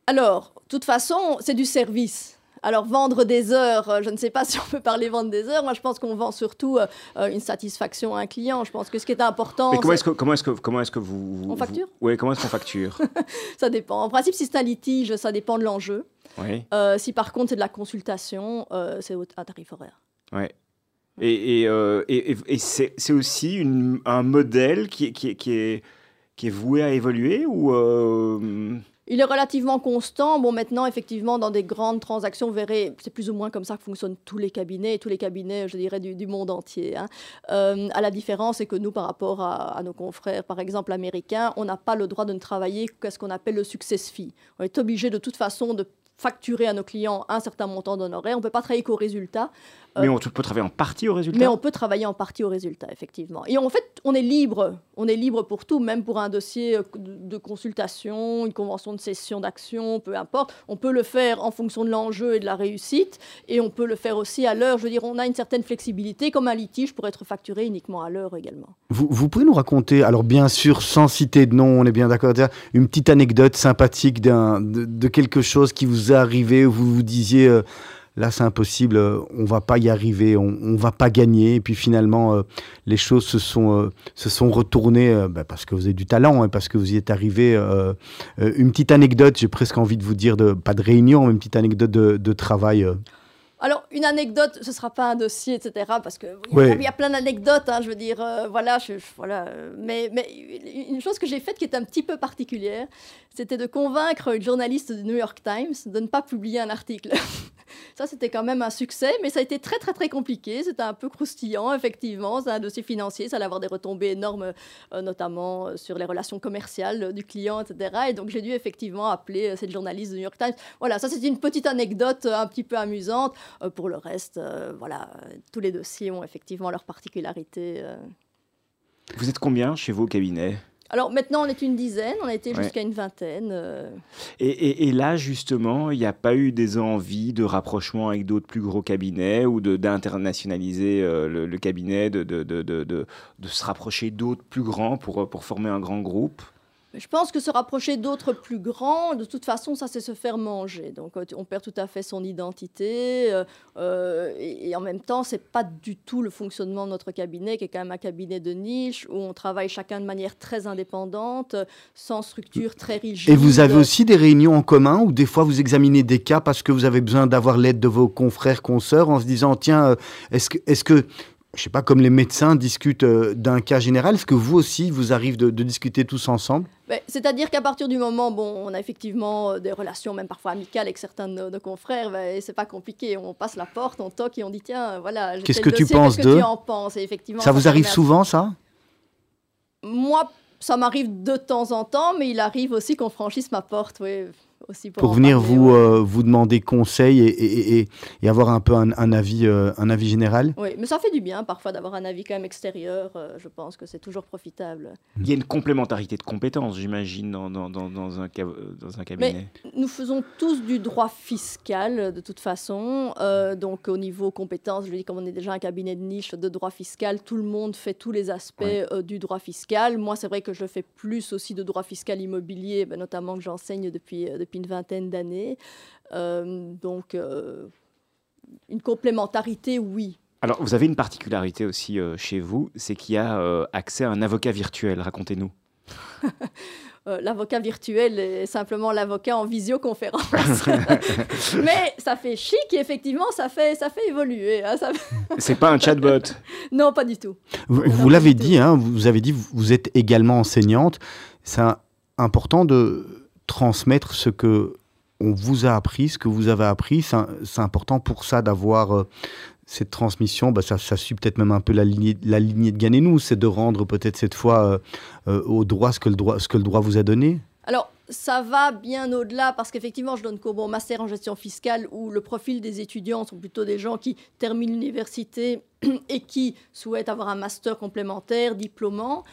Alors, de toute façon, c'est du service. Alors, vendre des heures, euh, je ne sais pas si on peut parler vendre des heures. Moi, je pense qu'on vend surtout une satisfaction à un client. Je pense que ce qui est important. Mais comment est-ce que, comment est que, comment est que vous. On facture? Oui, comment est-ce qu'on facture? Ça dépend. En principe, si c'est un litige, ça dépend de l'enjeu. Euh, si par contre c'est de la consultation, euh, c'est un tarif horaire. Ouais. Et, et, euh, et, et c'est aussi une, un modèle qui, qui, qui, est, qui est voué à évoluer ou il est relativement constant. Bon, maintenant, effectivement, dans des grandes transactions, vous verrez, c'est plus ou moins comme ça que fonctionnent tous les cabinets, tous les cabinets, je dirais, du, monde entier. Hein. à la différence, c'est que nous, par rapport à, à, nos confrères, par exemple, américains, on n'a pas le droit de ne travailler qu'à ce qu'on appelle le success fee. On est obligé de toute façon de facturer à nos clients un certain montant d'honoraires. On ne peut pas travailler qu'au résultat. Mais on peut travailler en partie au résultat Mais on peut travailler en partie au résultat, effectivement. Et en fait, on est libre. On est libre pour tout, même pour un dossier euh, de consultation, une convention de cession d'action, peu importe. On peut le faire en fonction de l'enjeu et de la réussite. Et on peut le faire aussi à l'heure. Je veux dire, on a une certaine flexibilité, comme un litige pour être facturé uniquement à l'heure également. Vous, vous, pouvez nous raconter, alors bien sûr, sans citer de nom, on est bien d'accord, une petite anecdote sympathique de, de, quelque chose qui vous est arrivé, vous vous disiez... Euh, là c'est impossible, euh, on va pas y arriver, on, va pas gagner. Et puis finalement, euh, les choses se sont, se sont retournées bah, parce que vous avez du talent et parce que vous y êtes arrivé. une petite anecdote, j'ai presque envie de vous dire, de, pas de réunion, mais une petite anecdote de, de travail. Alors, une anecdote, ce ne sera pas un dossier, etc. Parce qu'il y, a plein d'anecdotes, hein, je veux dire, voilà, voilà. Mais, mais une chose que j'ai faite qui est un petit peu particulière, c'était de convaincre une journaliste du New York Times de ne pas publier un article. Ça, c'était quand même un succès, mais ça a été très, très, très compliqué. C'était un peu croustillant, effectivement. C'est un dossier financier, ça allait avoir des retombées énormes, euh, notamment euh, sur les relations commerciales du client, etc. Et donc, j'ai dû effectivement appeler euh, cette journaliste du New York Times. Voilà, ça, c'est une petite anecdote un petit peu amusante. Pour le reste, voilà, tous les dossiers ont effectivement leurs particularités. Vous êtes combien chez vous au cabinet? Alors maintenant, on est une dizaine, on a été jusqu'à une vingtaine. Euh. Et, là, justement, il n'y a pas eu des envies de rapprochement avec d'autres plus gros cabinets ou d'internationaliser euh, le, cabinet, de, de, de, de, se rapprocher d'autres plus grands pour, pour former un grand groupe? Je pense que se rapprocher d'autres plus grands, de toute façon, ça c'est se faire manger. Donc euh, on perd tout à fait son identité. Euh, euh, et, en même temps, c'est pas du tout le fonctionnement de notre cabinet, qui est quand même un cabinet de niche, où on travaille chacun de manière très indépendante, sans structure très rigide. Et vous avez aussi des réunions en commun, où des fois vous examinez des cas parce que vous avez besoin d'avoir l'aide de vos confrères, consoeurs, en se disant, tiens, est-ce que, est -ce que je sais pas, comme les médecins discutent euh, d'un cas général, est-ce que vous aussi, vous arrive de, discuter tous ensemble? Ben, C'est-à-dire qu'à partir du moment, bon, on a effectivement euh, des relations, même parfois amicales avec certains de nos, confrères, ben, c'est pas compliqué. On passe la porte, on toque et on dit tiens, voilà. Qu'est-ce que tu penses d'eux? Ça vous arrive souvent, ça? Moi, ça m'arrive de temps en temps, mais il arrive aussi qu'on franchisse ma porte, oui pour, venir vous, euh, vous demander conseil et, et, et, avoir un peu un, avis, euh, un avis général. Oui, mais ça fait du bien parfois d'avoir un avis quand même extérieur. Euh, je pense que c'est toujours profitable. Il y a une complémentarité de compétences, j'imagine, dans, dans, dans, dans, un, dans un cabinet. Mais nous faisons tous du droit fiscal de toute façon. donc au niveau compétences, je dis comme on est déjà un cabinet de niche de droit fiscal, tout le monde fait tous les aspects du droit fiscal. Moi, c'est vrai que je fais plus aussi de droit fiscal immobilier, ben, notamment que j'enseigne depuis, depuis une vingtaine d'années. Euh, donc, euh, une complémentarité, oui. Alors, vous avez une particularité aussi euh, chez vous, c'est qu'il y a accès à un avocat virtuel. Racontez-nous. l'avocat virtuel est simplement l'avocat en visioconférence. Mais ça fait chic et effectivement, ça fait, ça fait évoluer. Hein, ça... C'est pas un chatbot. non, pas du tout. Vous, vous l'avez dit, hein, vous avez dit, vous êtes également enseignante. C'est important de transmettre ce que on vous a appris, ce que vous avez appris. C'est important pour ça d'avoir euh, cette transmission. Bah, ça, suit peut-être même un peu la lignée, la lignée de Ganenou, c'est de rendre peut-être cette fois euh, euh, au droit ce que le droit, ce que le droit vous a donné. Alors, ça va bien au-delà parce qu'effectivement, je donne cours au master en gestion fiscale où le profil des étudiants sont plutôt des gens qui terminent l'université et qui souhaitent avoir un master complémentaire, diplômant.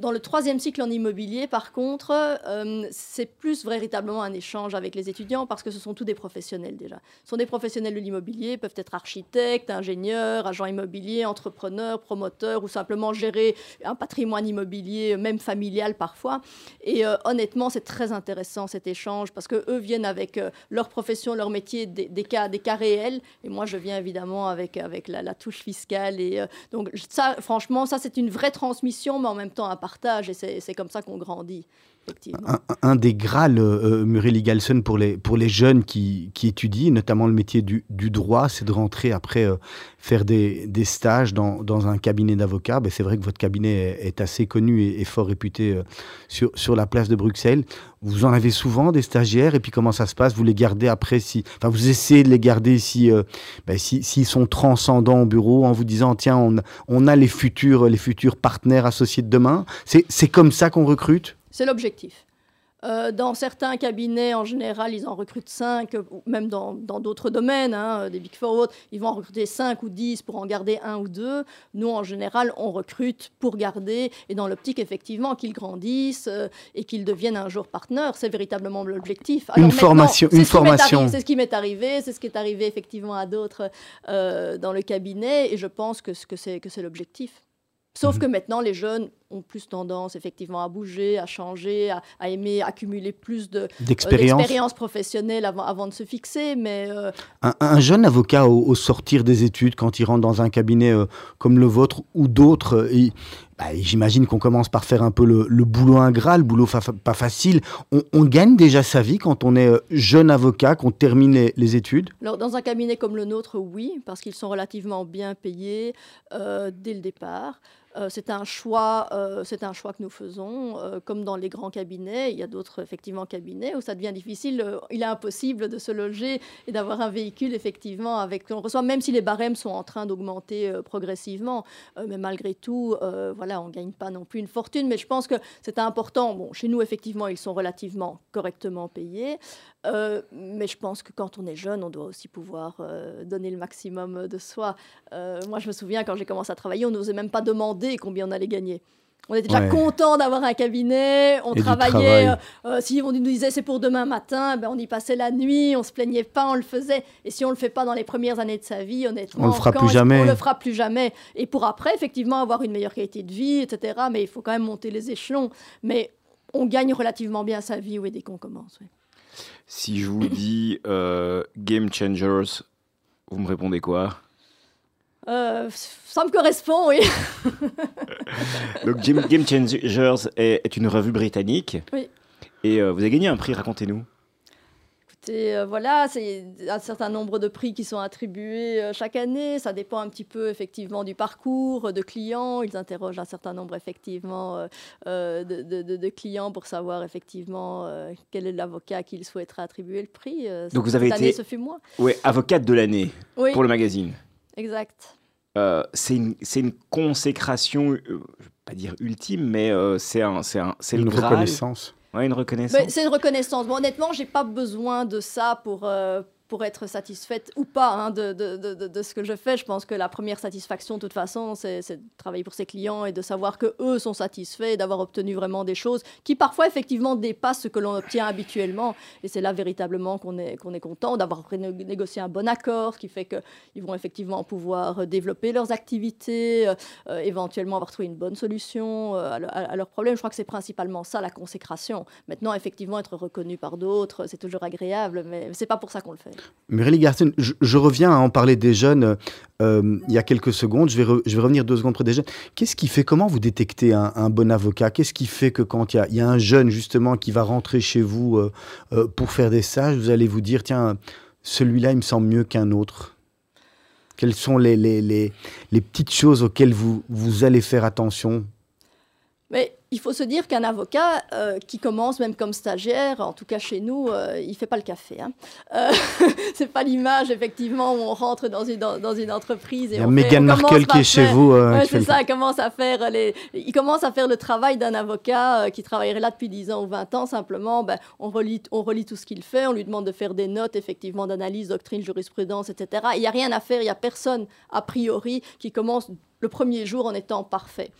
Dans le troisième cycle en immobilier, par contre, euh, c'est plus véritablement un échange avec les étudiants parce que ce sont tous des professionnels déjà. Ce sont des professionnels de l'immobilier, peuvent être architectes, ingénieurs, agents immobiliers, entrepreneurs, promoteurs ou simplement gérer un patrimoine immobilier, même familial parfois. Et euh, honnêtement, c'est très intéressant cet échange parce que eux viennent avec euh, leur profession, leur métier, des, cas, des cas réels. Et moi, je viens évidemment avec, avec la, touche fiscale. Et donc, ça, franchement, ça, c'est une vraie transmission, mais en même temps, à et c'est comme ça qu'on grandit. Un, des grâles, euh, Muriel Galson, pour les, pour les jeunes qui, qui étudient, notamment le métier du, du droit, c'est de rentrer après euh, faire des, des, stages dans, dans un cabinet d'avocats. Ben, c'est vrai que votre cabinet est, assez connu et, fort réputé euh, sur, sur la place de Bruxelles. Vous en avez souvent des stagiaires et puis comment ça se passe? Vous les gardez après si, enfin vous essayez de les garder si, ben, s'ils si, sont transcendants au bureau en vous disant tiens on, on a les futurs les futurs partenaires associés de demain. C'est comme ça qu'on recrute? C'est l'objectif. Euh, dans certains cabinets, en général, ils en recrutent 5, même dans d'autres domaines, hein, des Big Four ou autres, ils vont en recruter 5 ou 10 pour en garder un ou deux. Nous, en général, on recrute pour garder, et dans l'optique, effectivement, qu'ils grandissent euh, et qu'ils deviennent un jour partenaires. C'est véritablement l'objectif. Une formation. Une formation. C'est ce qui m'est arrivé, c'est ce qui est arrivé effectivement à d'autres euh, dans le cabinet, et je pense que, que c'est l'objectif. Sauf mhm. que maintenant, les jeunes ont plus tendance effectivement à bouger, à changer, à, aimer accumuler plus euh, d'expérience professionnelle avant, avant, de se fixer. Mais euh, un, jeune avocat au, sortir des études, quand il rentre dans un cabinet euh, comme le vôtre ou d'autres, bah, j'imagine qu'on commence par faire un peu le, boulot ingrat, le boulot pas facile. On, gagne déjà sa vie quand on est jeune avocat, qu'on termine les, les, études? Alors, Dans un cabinet comme le nôtre, oui, parce qu'ils sont relativement bien payés dès le départ. Euh, c'est un choix, euh, c'est un choix que nous faisons, euh, comme dans les grands cabinets. Il y a d'autres effectivement cabinets où ça devient difficile. il est impossible de se loger et d'avoir un véhicule effectivement avec on reçoit, même si les barèmes sont en train d'augmenter progressivement. mais malgré tout, voilà, on gagne pas non plus une fortune. Mais je pense que c'est important. Bon, chez nous effectivement, ils sont relativement correctement payés. Euh, mais je pense que quand on est jeune, on doit aussi pouvoir euh, donner le maximum de soi. Euh, moi, je me souviens quand j'ai commencé à travailler, on n'osait même pas demander combien on allait gagner. On était déjà content d'avoir un cabinet, on travaillait. si on nous disait c'est pour demain matin, ben on y passait la nuit, on se plaignait pas, on le faisait. Et si on le fait pas dans les premières années de sa vie, honnêtement, on le fera plus jamais. On le fera plus jamais? Et pour après, effectivement, avoir une meilleure qualité de vie, etc. Mais il faut quand même monter les échelons. Mais on gagne relativement bien sa vie oui, dès qu'on commence. Oui. Si je vous dis euh, Game Changers, vous me répondez quoi? Euh, ça me correspond, oui. Donc Game, Changers est, une revue britannique. Oui. Et euh, vous avez gagné un prix, racontez-nous. Euh, voilà, c'est un certain nombre de prix qui sont attribués euh, chaque année. Ça dépend un petit peu effectivement du parcours de clients. Ils interrogent un certain nombre effectivement euh, de, clients pour savoir effectivement quel est l'avocat qu'ils souhaiteraient attribuer le prix. Donc vous avez été, ce fut moi. Oui, avocate de l'année pour le magazine. Exact. c'est une, une, consécration, je ne vais pas dire ultime, mais c'est un, un, une reconnaissance. Ouais, une reconnaissance. C'est une reconnaissance. Bon, honnêtement, j'ai pas besoin de ça pour, euh, pour être satisfaite ou pas hein, de, ce que je fais. Je pense que la première satisfaction, de toute façon, c'est de travailler pour ses clients et de savoir que eux sont satisfaits, d'avoir obtenu vraiment des choses qui parfois effectivement dépassent ce que l'on obtient habituellement. Et c'est là véritablement qu'on est, content d'avoir négocié un bon accord, ce qui fait qu'ils vont effectivement pouvoir développer leurs activités, euh, éventuellement avoir trouvé une bonne solution euh, à, leurs problèmes. Je crois que c'est principalement ça la consécration. Maintenant, effectivement, être reconnu par d'autres, c'est toujours agréable, mais c'est pas pour ça qu'on le fait. Muriel Garten, je, reviens à en parler des jeunes euh, il y a quelques secondes. Je vais, revenir deux secondes près des jeunes. Qu'est-ce qui fait, comment vous détectez un, bon avocat? Qu'est-ce qui fait que quand il y, a, un jeune justement qui va rentrer chez vous euh, euh, pour faire des stages, vous allez vous dire, tiens, celui-là, il me semble mieux qu'un autre? Quelles sont les, petites choses auxquelles vous, allez faire attention? Il faut se dire qu'un avocat euh, qui commence même comme stagiaire, en tout cas chez nous, euh, il fait pas le café. Hein. Euh, c'est pas l'image effectivement où on rentre dans une, dans, une entreprise et il y a Meghan Markle qui est chez vous. c'est ça. Il commence à faire les, il commence à faire le travail d'un avocat qui travaillerait là depuis 10 ans ou 20 ans. Simplement, ben, on relit, on relit tout ce qu'il fait. On lui demande de faire des notes effectivement d'analyse, doctrine, jurisprudence, etc. Il n'y a rien à faire. Il y a personne a priori qui commence le premier jour en étant parfait.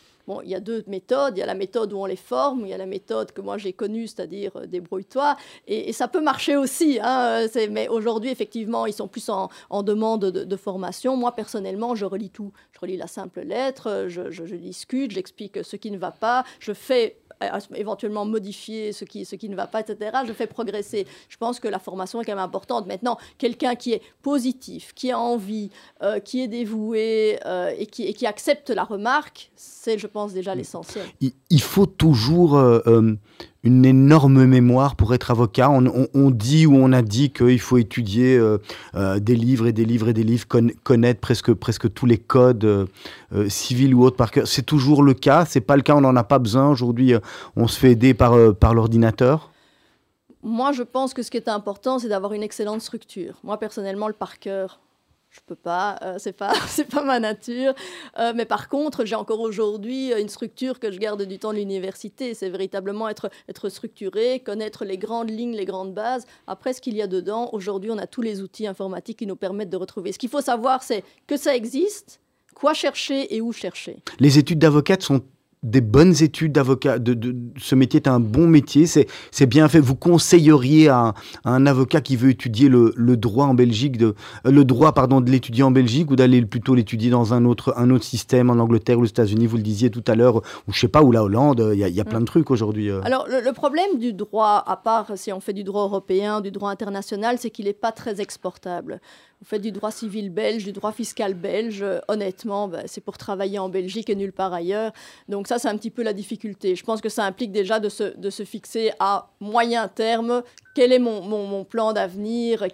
Il y a deux méthodes. Il y a la méthode où on les forme, il y a la méthode que moi j'ai connue, c'est-à-dire euh, débrouille-toi. Et, ça peut marcher aussi. Hein, mais aujourd'hui, effectivement, ils sont plus en, demande de, formation. Moi, personnellement, je relis tout. Je relis la simple lettre, je, je discute, j'explique ce qui ne va pas, je fais éventuellement modifier ce qui, ce qui ne va pas, etc. Je fais progresser. Je pense que la formation est quand même importante. Maintenant, quelqu'un qui est positif, qui a envie, euh, qui est dévoué euh, et, qui, et, qui, accepte la remarque, c'est, je pense, déjà l'essentiel. Il, faut toujours euh, une énorme mémoire pour être avocat. On, dit ou on a dit qu'il faut étudier euh, euh, des livres et des livres et des livres, connaître presque, presque tous les codes euh, civils ou autres par cœur. C'est toujours le cas. C'est pas le cas. On n'en a pas besoin. Aujourd'hui, on se fait aider par, par l'ordinateur. Moi, je pense que ce qui est important, c'est d'avoir une excellente structure. Moi, personnellement, le par cœur, je peux pas, euh, c'est pas, c'est pas ma nature. Euh, mais par contre, j'ai encore aujourd'hui une structure que je garde du temps de l'université. C'est véritablement être, être structuré, connaître les grandes lignes, les grandes bases. Après, ce qu'il y a dedans, aujourd'hui, on a tous les outils informatiques qui nous permettent de retrouver. Ce qu'il faut savoir, c'est que ça existe, quoi chercher et où chercher. Les études d'avocate sont des bonnes études d'avocat. De, ce métier est un bon métier, c'est bien fait. Vous conseilleriez à, un avocat qui veut étudier le, droit en Belgique, de, euh, le droit pardon, de l'étudier en Belgique ou d'aller plutôt l'étudier dans un autre, un autre système en Angleterre ou aux États-Unis, vous le disiez tout à l'heure, ou je sais pas, ou la Hollande, il y, a, plein de trucs aujourd'hui. Euh. Alors le, problème du droit, à part si on fait du droit européen, du droit international, c'est qu'il n'est pas très exportable vous faites du droit civil belge, du droit fiscal belge, honnêtement, bah, c'est pour travailler en Belgique et nulle part ailleurs. Donc ça, c'est un petit peu la difficulté. Je pense que ça implique déjà de se, de se fixer à moyen terme quel est mon, mon, plan d'avenir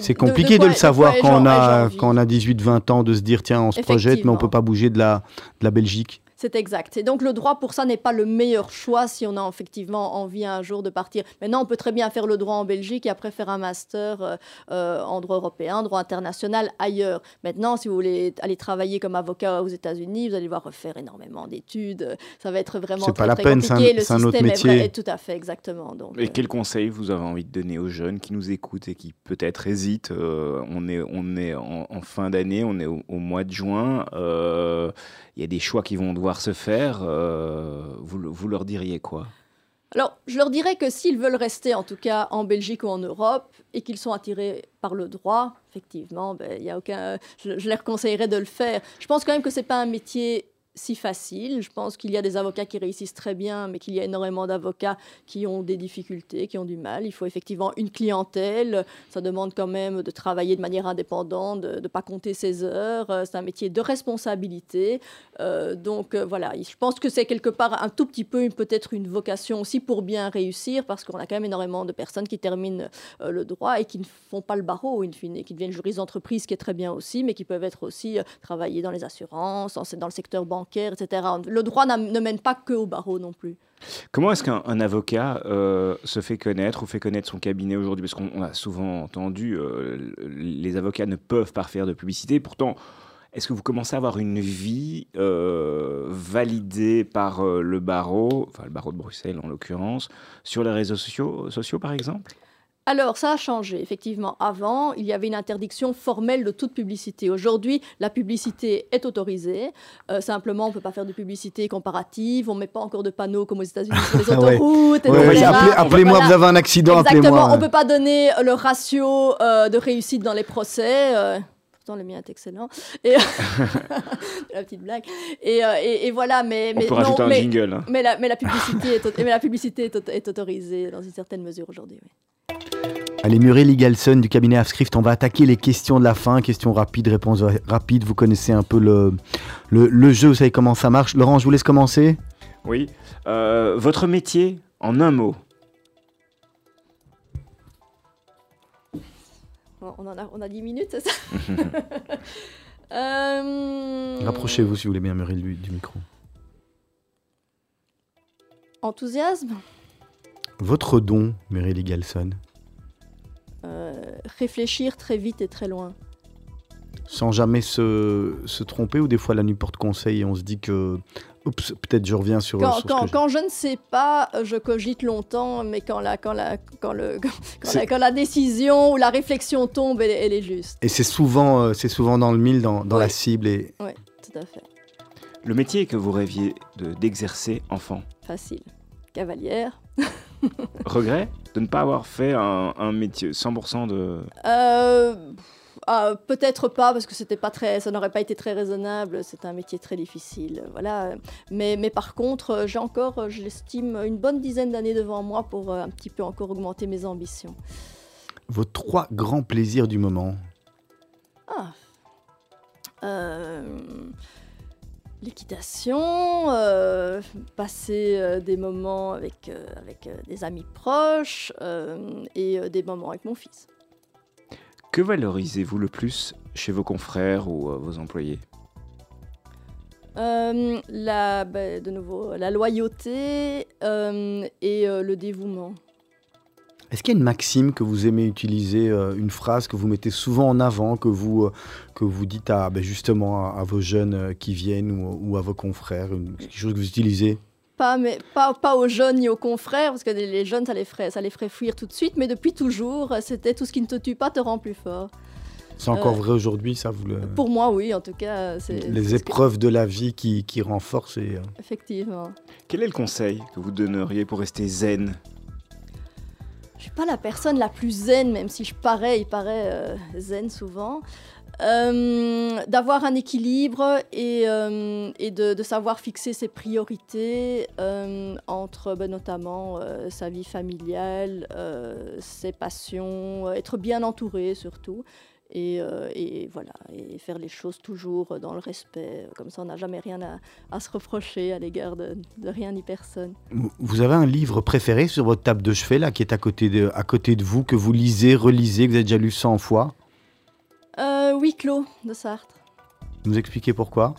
C'est compliqué de, le savoir quand on, a, quand on a 18-20 ans, de se dire, tiens, on se projette, mais on ne peut pas bouger de la, de la Belgique. C'est exact. Et donc le droit pour ça n'est pas le meilleur choix si on a effectivement envie un jour de partir. Maintenant, on peut très bien faire le droit en Belgique et après faire un master euh, euh, en droit européen, droit international ailleurs. Maintenant, si vous voulez aller travailler comme avocat aux États-Unis, vous allez devoir refaire énormément d'études. Ça va être vraiment très, pas la peine, compliqué. C'est un, autre métier. tout à fait, exactement. Donc, et euh, quel conseil vous avez envie de donner aux jeunes qui nous écoutent et qui peut-être hésitent On est, on est en, fin d'année, on est au, au, mois de juin il y a des choix qui vont devoir se faire, euh, vous, vous, leur diriez quoi? Alors, je leur dirais que s'ils veulent rester, en tout cas en Belgique ou en Europe, et qu'ils sont attirés par le droit, effectivement, ben, y a aucun, je, je, leur conseillerais de le faire. Je pense quand même que ce n'est pas un métier si facile. Je pense qu'il y a des avocats qui réussissent très bien, mais qu'il y a énormément d'avocats qui ont des difficultés, qui ont du mal. Il faut effectivement une clientèle. Ça demande quand même de travailler de manière indépendante, de ne pas compter ses heures. C'est un métier de responsabilité. Euh, donc euh, voilà, je pense que c'est quelque part un tout petit peu peut-être une vocation aussi pour bien réussir, parce qu'on a quand même énormément de personnes qui terminent euh, le droit et qui ne font pas le barreau, in fine, qui deviennent juristes d'entreprise, qui est très bien aussi, mais qui peuvent être aussi travailler dans les assurances, dans le secteur bancaire Le droit ne mène pas que au barreau non plus. Comment est-ce qu'un avocat euh, se fait connaître ou fait connaître son cabinet aujourd'hui? Parce qu'on a souvent entendu, euh, les avocats ne peuvent pas faire de publicité. Pourtant, est-ce que vous commencez à avoir une vie euh, validée par le barreau, enfin le barreau de Bruxelles en l'occurrence, sur les réseaux sociaux par exemple? Alors, ça a changé, effectivement. Avant, il y avait une interdiction formelle de toute publicité. Aujourd'hui, la publicité est autorisée. Euh, simplement, on ne peut pas faire de publicité comparative. On ne met pas encore de panneaux comme aux États-Unis sur les autoroutes. Appelez-moi, vous avez un accident, Exactement. On ne peut pas donner le ratio euh, de réussite dans les procès. Euh, le mien est excellent. Et la petite blague. Et, voilà, mais, mais, un jingle, hein. mais, la, mais la publicité, est, mais la publicité est, autorisée dans une certaine mesure aujourd'hui. Oui. Allez, Muriel Igalson du cabinet Afscript, on va attaquer les questions de la fin. Questions rapides, réponses rapides. Vous connaissez un peu le, le, le jeu, vous savez comment ça marche. Laurent, je vous laisse commencer. Oui. Euh, votre métier, en un mot. On, en a, on a 10 minutes, c'est ça Euh, Rapprochez-vous si vous voulez bien, Muriel, du, du micro. Enthousiasme, Votre don, Muriel Igalson, euh, réfléchir très vite et très loin. sans jamais se, se tromper ou des fois la nuit porte conseil et on se dit que oups peut-être je reviens sur, Quand, sur quand- je- quand je ne sais pas, je cogite longtemps, mais quand la, quand la, quand le, quand, la, quand la décision ou la réflexion tombe, elle, elle est juste. et c'est souvent euh, c'est souvent dans le mille dans, dans la cible et Oui, tout à fait. Le métier que vous rêviez de- d'exercer enfant. Facile. Cavalière. Regret de ne pas avoir fait un, un métier 100% de... Euh, ah, Peut-être pas, parce que c'était pas très, ça n'aurait pas été très raisonnable. C'est un métier très difficile. Voilà. Mais, mais par contre, euh, j'ai encore, euh, je l'estime, une bonne dizaine d'années devant moi pour euh, un petit peu encore augmenter mes ambitions. vos trois grands plaisirs du moment. Ah. Euh, L'équitation, euh, passer euh, des moments avec, avec des amis proches et des moments avec mon fils. Que valorisez-vous le plus chez vos confrères ou euh, vos employés? Euh, la, bah, de nouveau, la loyauté euh, et euh, le dévouement. Est-ce qu'il y a une maxime que vous aimez utiliser, euh, une phrase que vous mettez souvent en avant, que vous, euh, que vous dites à, ben, justement à, à vos jeunes qui viennent ou, ou à vos confrères, une- quelque chose que vous utilisez? Pas, mais, pas, pas aux jeunes ni aux confrères, parce que les jeunes, ça les, ferait, ça les ferait fuir tout de suite, mais depuis toujours, c'était tout ce qui ne te tue pas te rend plus fort. C'est encore Euh, vrai aujourd'hui, ça vous le... Pour moi, oui, en tout cas. c'est c'est Les ce que- épreuves de la vie qui, qui renforcent et... euh, Effectivement. Quel est le conseil que vous donneriez pour rester zen? Je suis pas la personne la plus zen, même si je parais, il paraît euh, zen souvent. Euh, D'avoir un équilibre et, euh, et de, savoir fixer ses priorités euh, entre ben, notamment sa vie familiale, ses passions, être bien entouré surtout. Et, et voilà, et faire les choses toujours dans le respect. Comme ça, on n'a jamais rien à, à se reprocher à l'égard de, rien ni personne. Vous- avez un livre préféré sur votre table de chevet, là, qui est à côté de, à côté de vous, que vous lisez, relisez, que vous avez déjà lu 100 fois? Huis clos de Sartre. Vous expliquez pourquoi?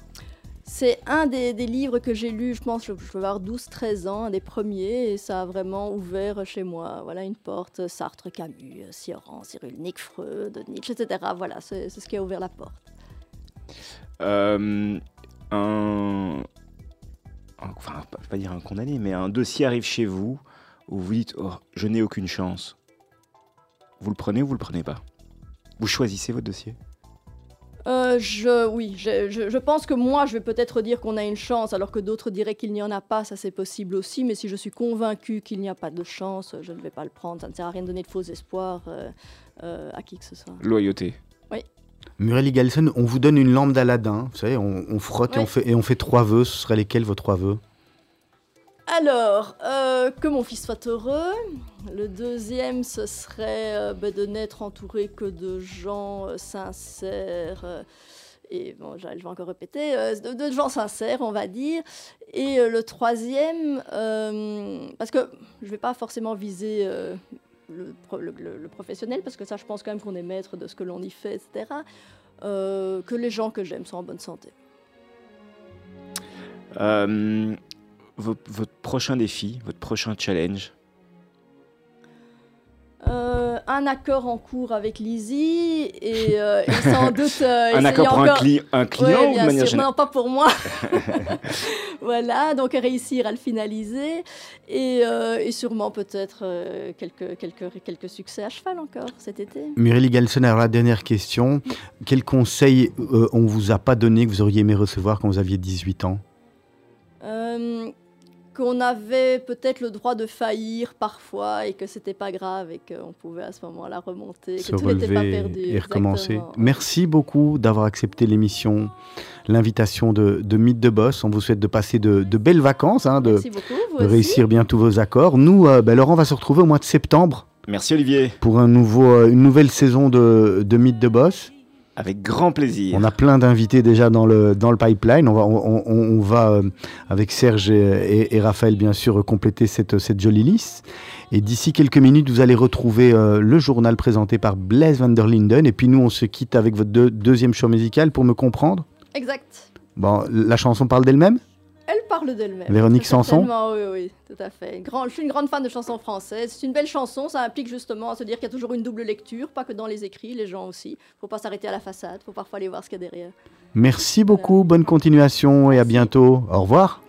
C'est un des, des livres que j'ai lu, je pense, je, je vais avoir 12-13 ans, un des premiers, et ça a vraiment ouvert chez moi voilà, une porte. Sartre, Camus, Sioran, Cyrulnik, Freud, Nietzsche, etc. Voilà, c'est c'est ce qui a ouvert la porte. Euh, un, un- enfin, pas- je vais pas dire un condamné, mais un dossier arrive chez vous où vous dites oh, je n'ai aucune chance. Vous le prenez ou vous le prenez pas? Vous choisissez votre dossier? Euh, je, oui, je, je- je pense que moi, je vais peut-être dire qu'on a une chance, alors que d'autres diraient qu'il n'y en a pas, ça c'est possible aussi, mais si je suis convaincue qu'il n'y a pas de chance, je ne vais pas le prendre. Ça ne sert à rien de donner de faux espoirs euh, euh, à qui que ce soit. Loyauté. Muriel Igalson, on vous donne une lampe d'Aladin, vous savez, on, on frotte et, Oui. on fait, et on fait trois vœux. Ce seraient lesquels vos trois vœux? Alors, euh, que mon fils soit heureux. Le deuxième, ce serait euh, ben, de n'être entouré que de gens euh, sincères. et bon, je vais encore répéter, de, gens sincères, on va dire. Et le troisième, parce que je ne vais pas forcément viser le, pro- le- le- le professionnel, parce que ça, je pense quand même qu'on est maître de ce que l'on y fait, etc. que les gens que j'aime sont en bonne santé. Vo- votre prochain défi, votre prochain challenge? Euh, un accord en cours avec Lizzie et, euh, et sans doute euh, Un accord pour un, encore- cli- un client Ouais, ou de bien manière sûr. générale? Non, pas pour moi. voilà, donc réussir à le finaliser et, euh, et sûrement peut-être euh, quelques, quelques, quelques succès à cheval encore cet été. Muriel Igalson, alors la dernière question. Quel conseil euh, on vous a pas donné que vous auriez aimé recevoir quand vous aviez 18 ans? Euh, qu'on avait peut-être le droit de faillir parfois et que c'était pas grave et qu'on pouvait à ce moment-là remonter, que tout n'était pas perdu. et recommencer. exactement. Merci beaucoup d'avoir accepté l'émission, l'invitation de, de Mythe de Boss. On vous souhaite de passer de, de belles vacances, hein, de, beaucoup. Réussir bien tous vos accords. Nous, euh, ben, Laurent va se retrouver au mois de septembre Merci Olivier. Pour un nouveau, euh, une nouvelle saison de, de Mythe de Boss. Avec grand plaisir. On a plein d'invités déjà dans le, dans le pipeline. On va, on, on- on va euh, avec Serge et, et- et Raphaël, bien sûr, compléter cette, cette jolie liste. Et d'ici quelques minutes, vous allez retrouver euh, le journal présenté par Blaise van der Linden. Et puis nous, on se quitte avec votre deux- deuxième show musical pour me comprendre. Exact. Bon, la chanson parle d'elle-même? Elle parle d'elle-même. Véronique Sanson Oui, oui, tout à fait. Grand- je suis une grande fan de chansons françaises. C'est une belle chanson. Ça implique justement à se dire qu'il y a toujours une double lecture, pas que dans les écrits, les gens aussi. faut pas s'arrêter à la façade. faut parfois aller voir ce qu'il y a derrière. Merci beaucoup, bonne continuation et à bientôt. Au revoir.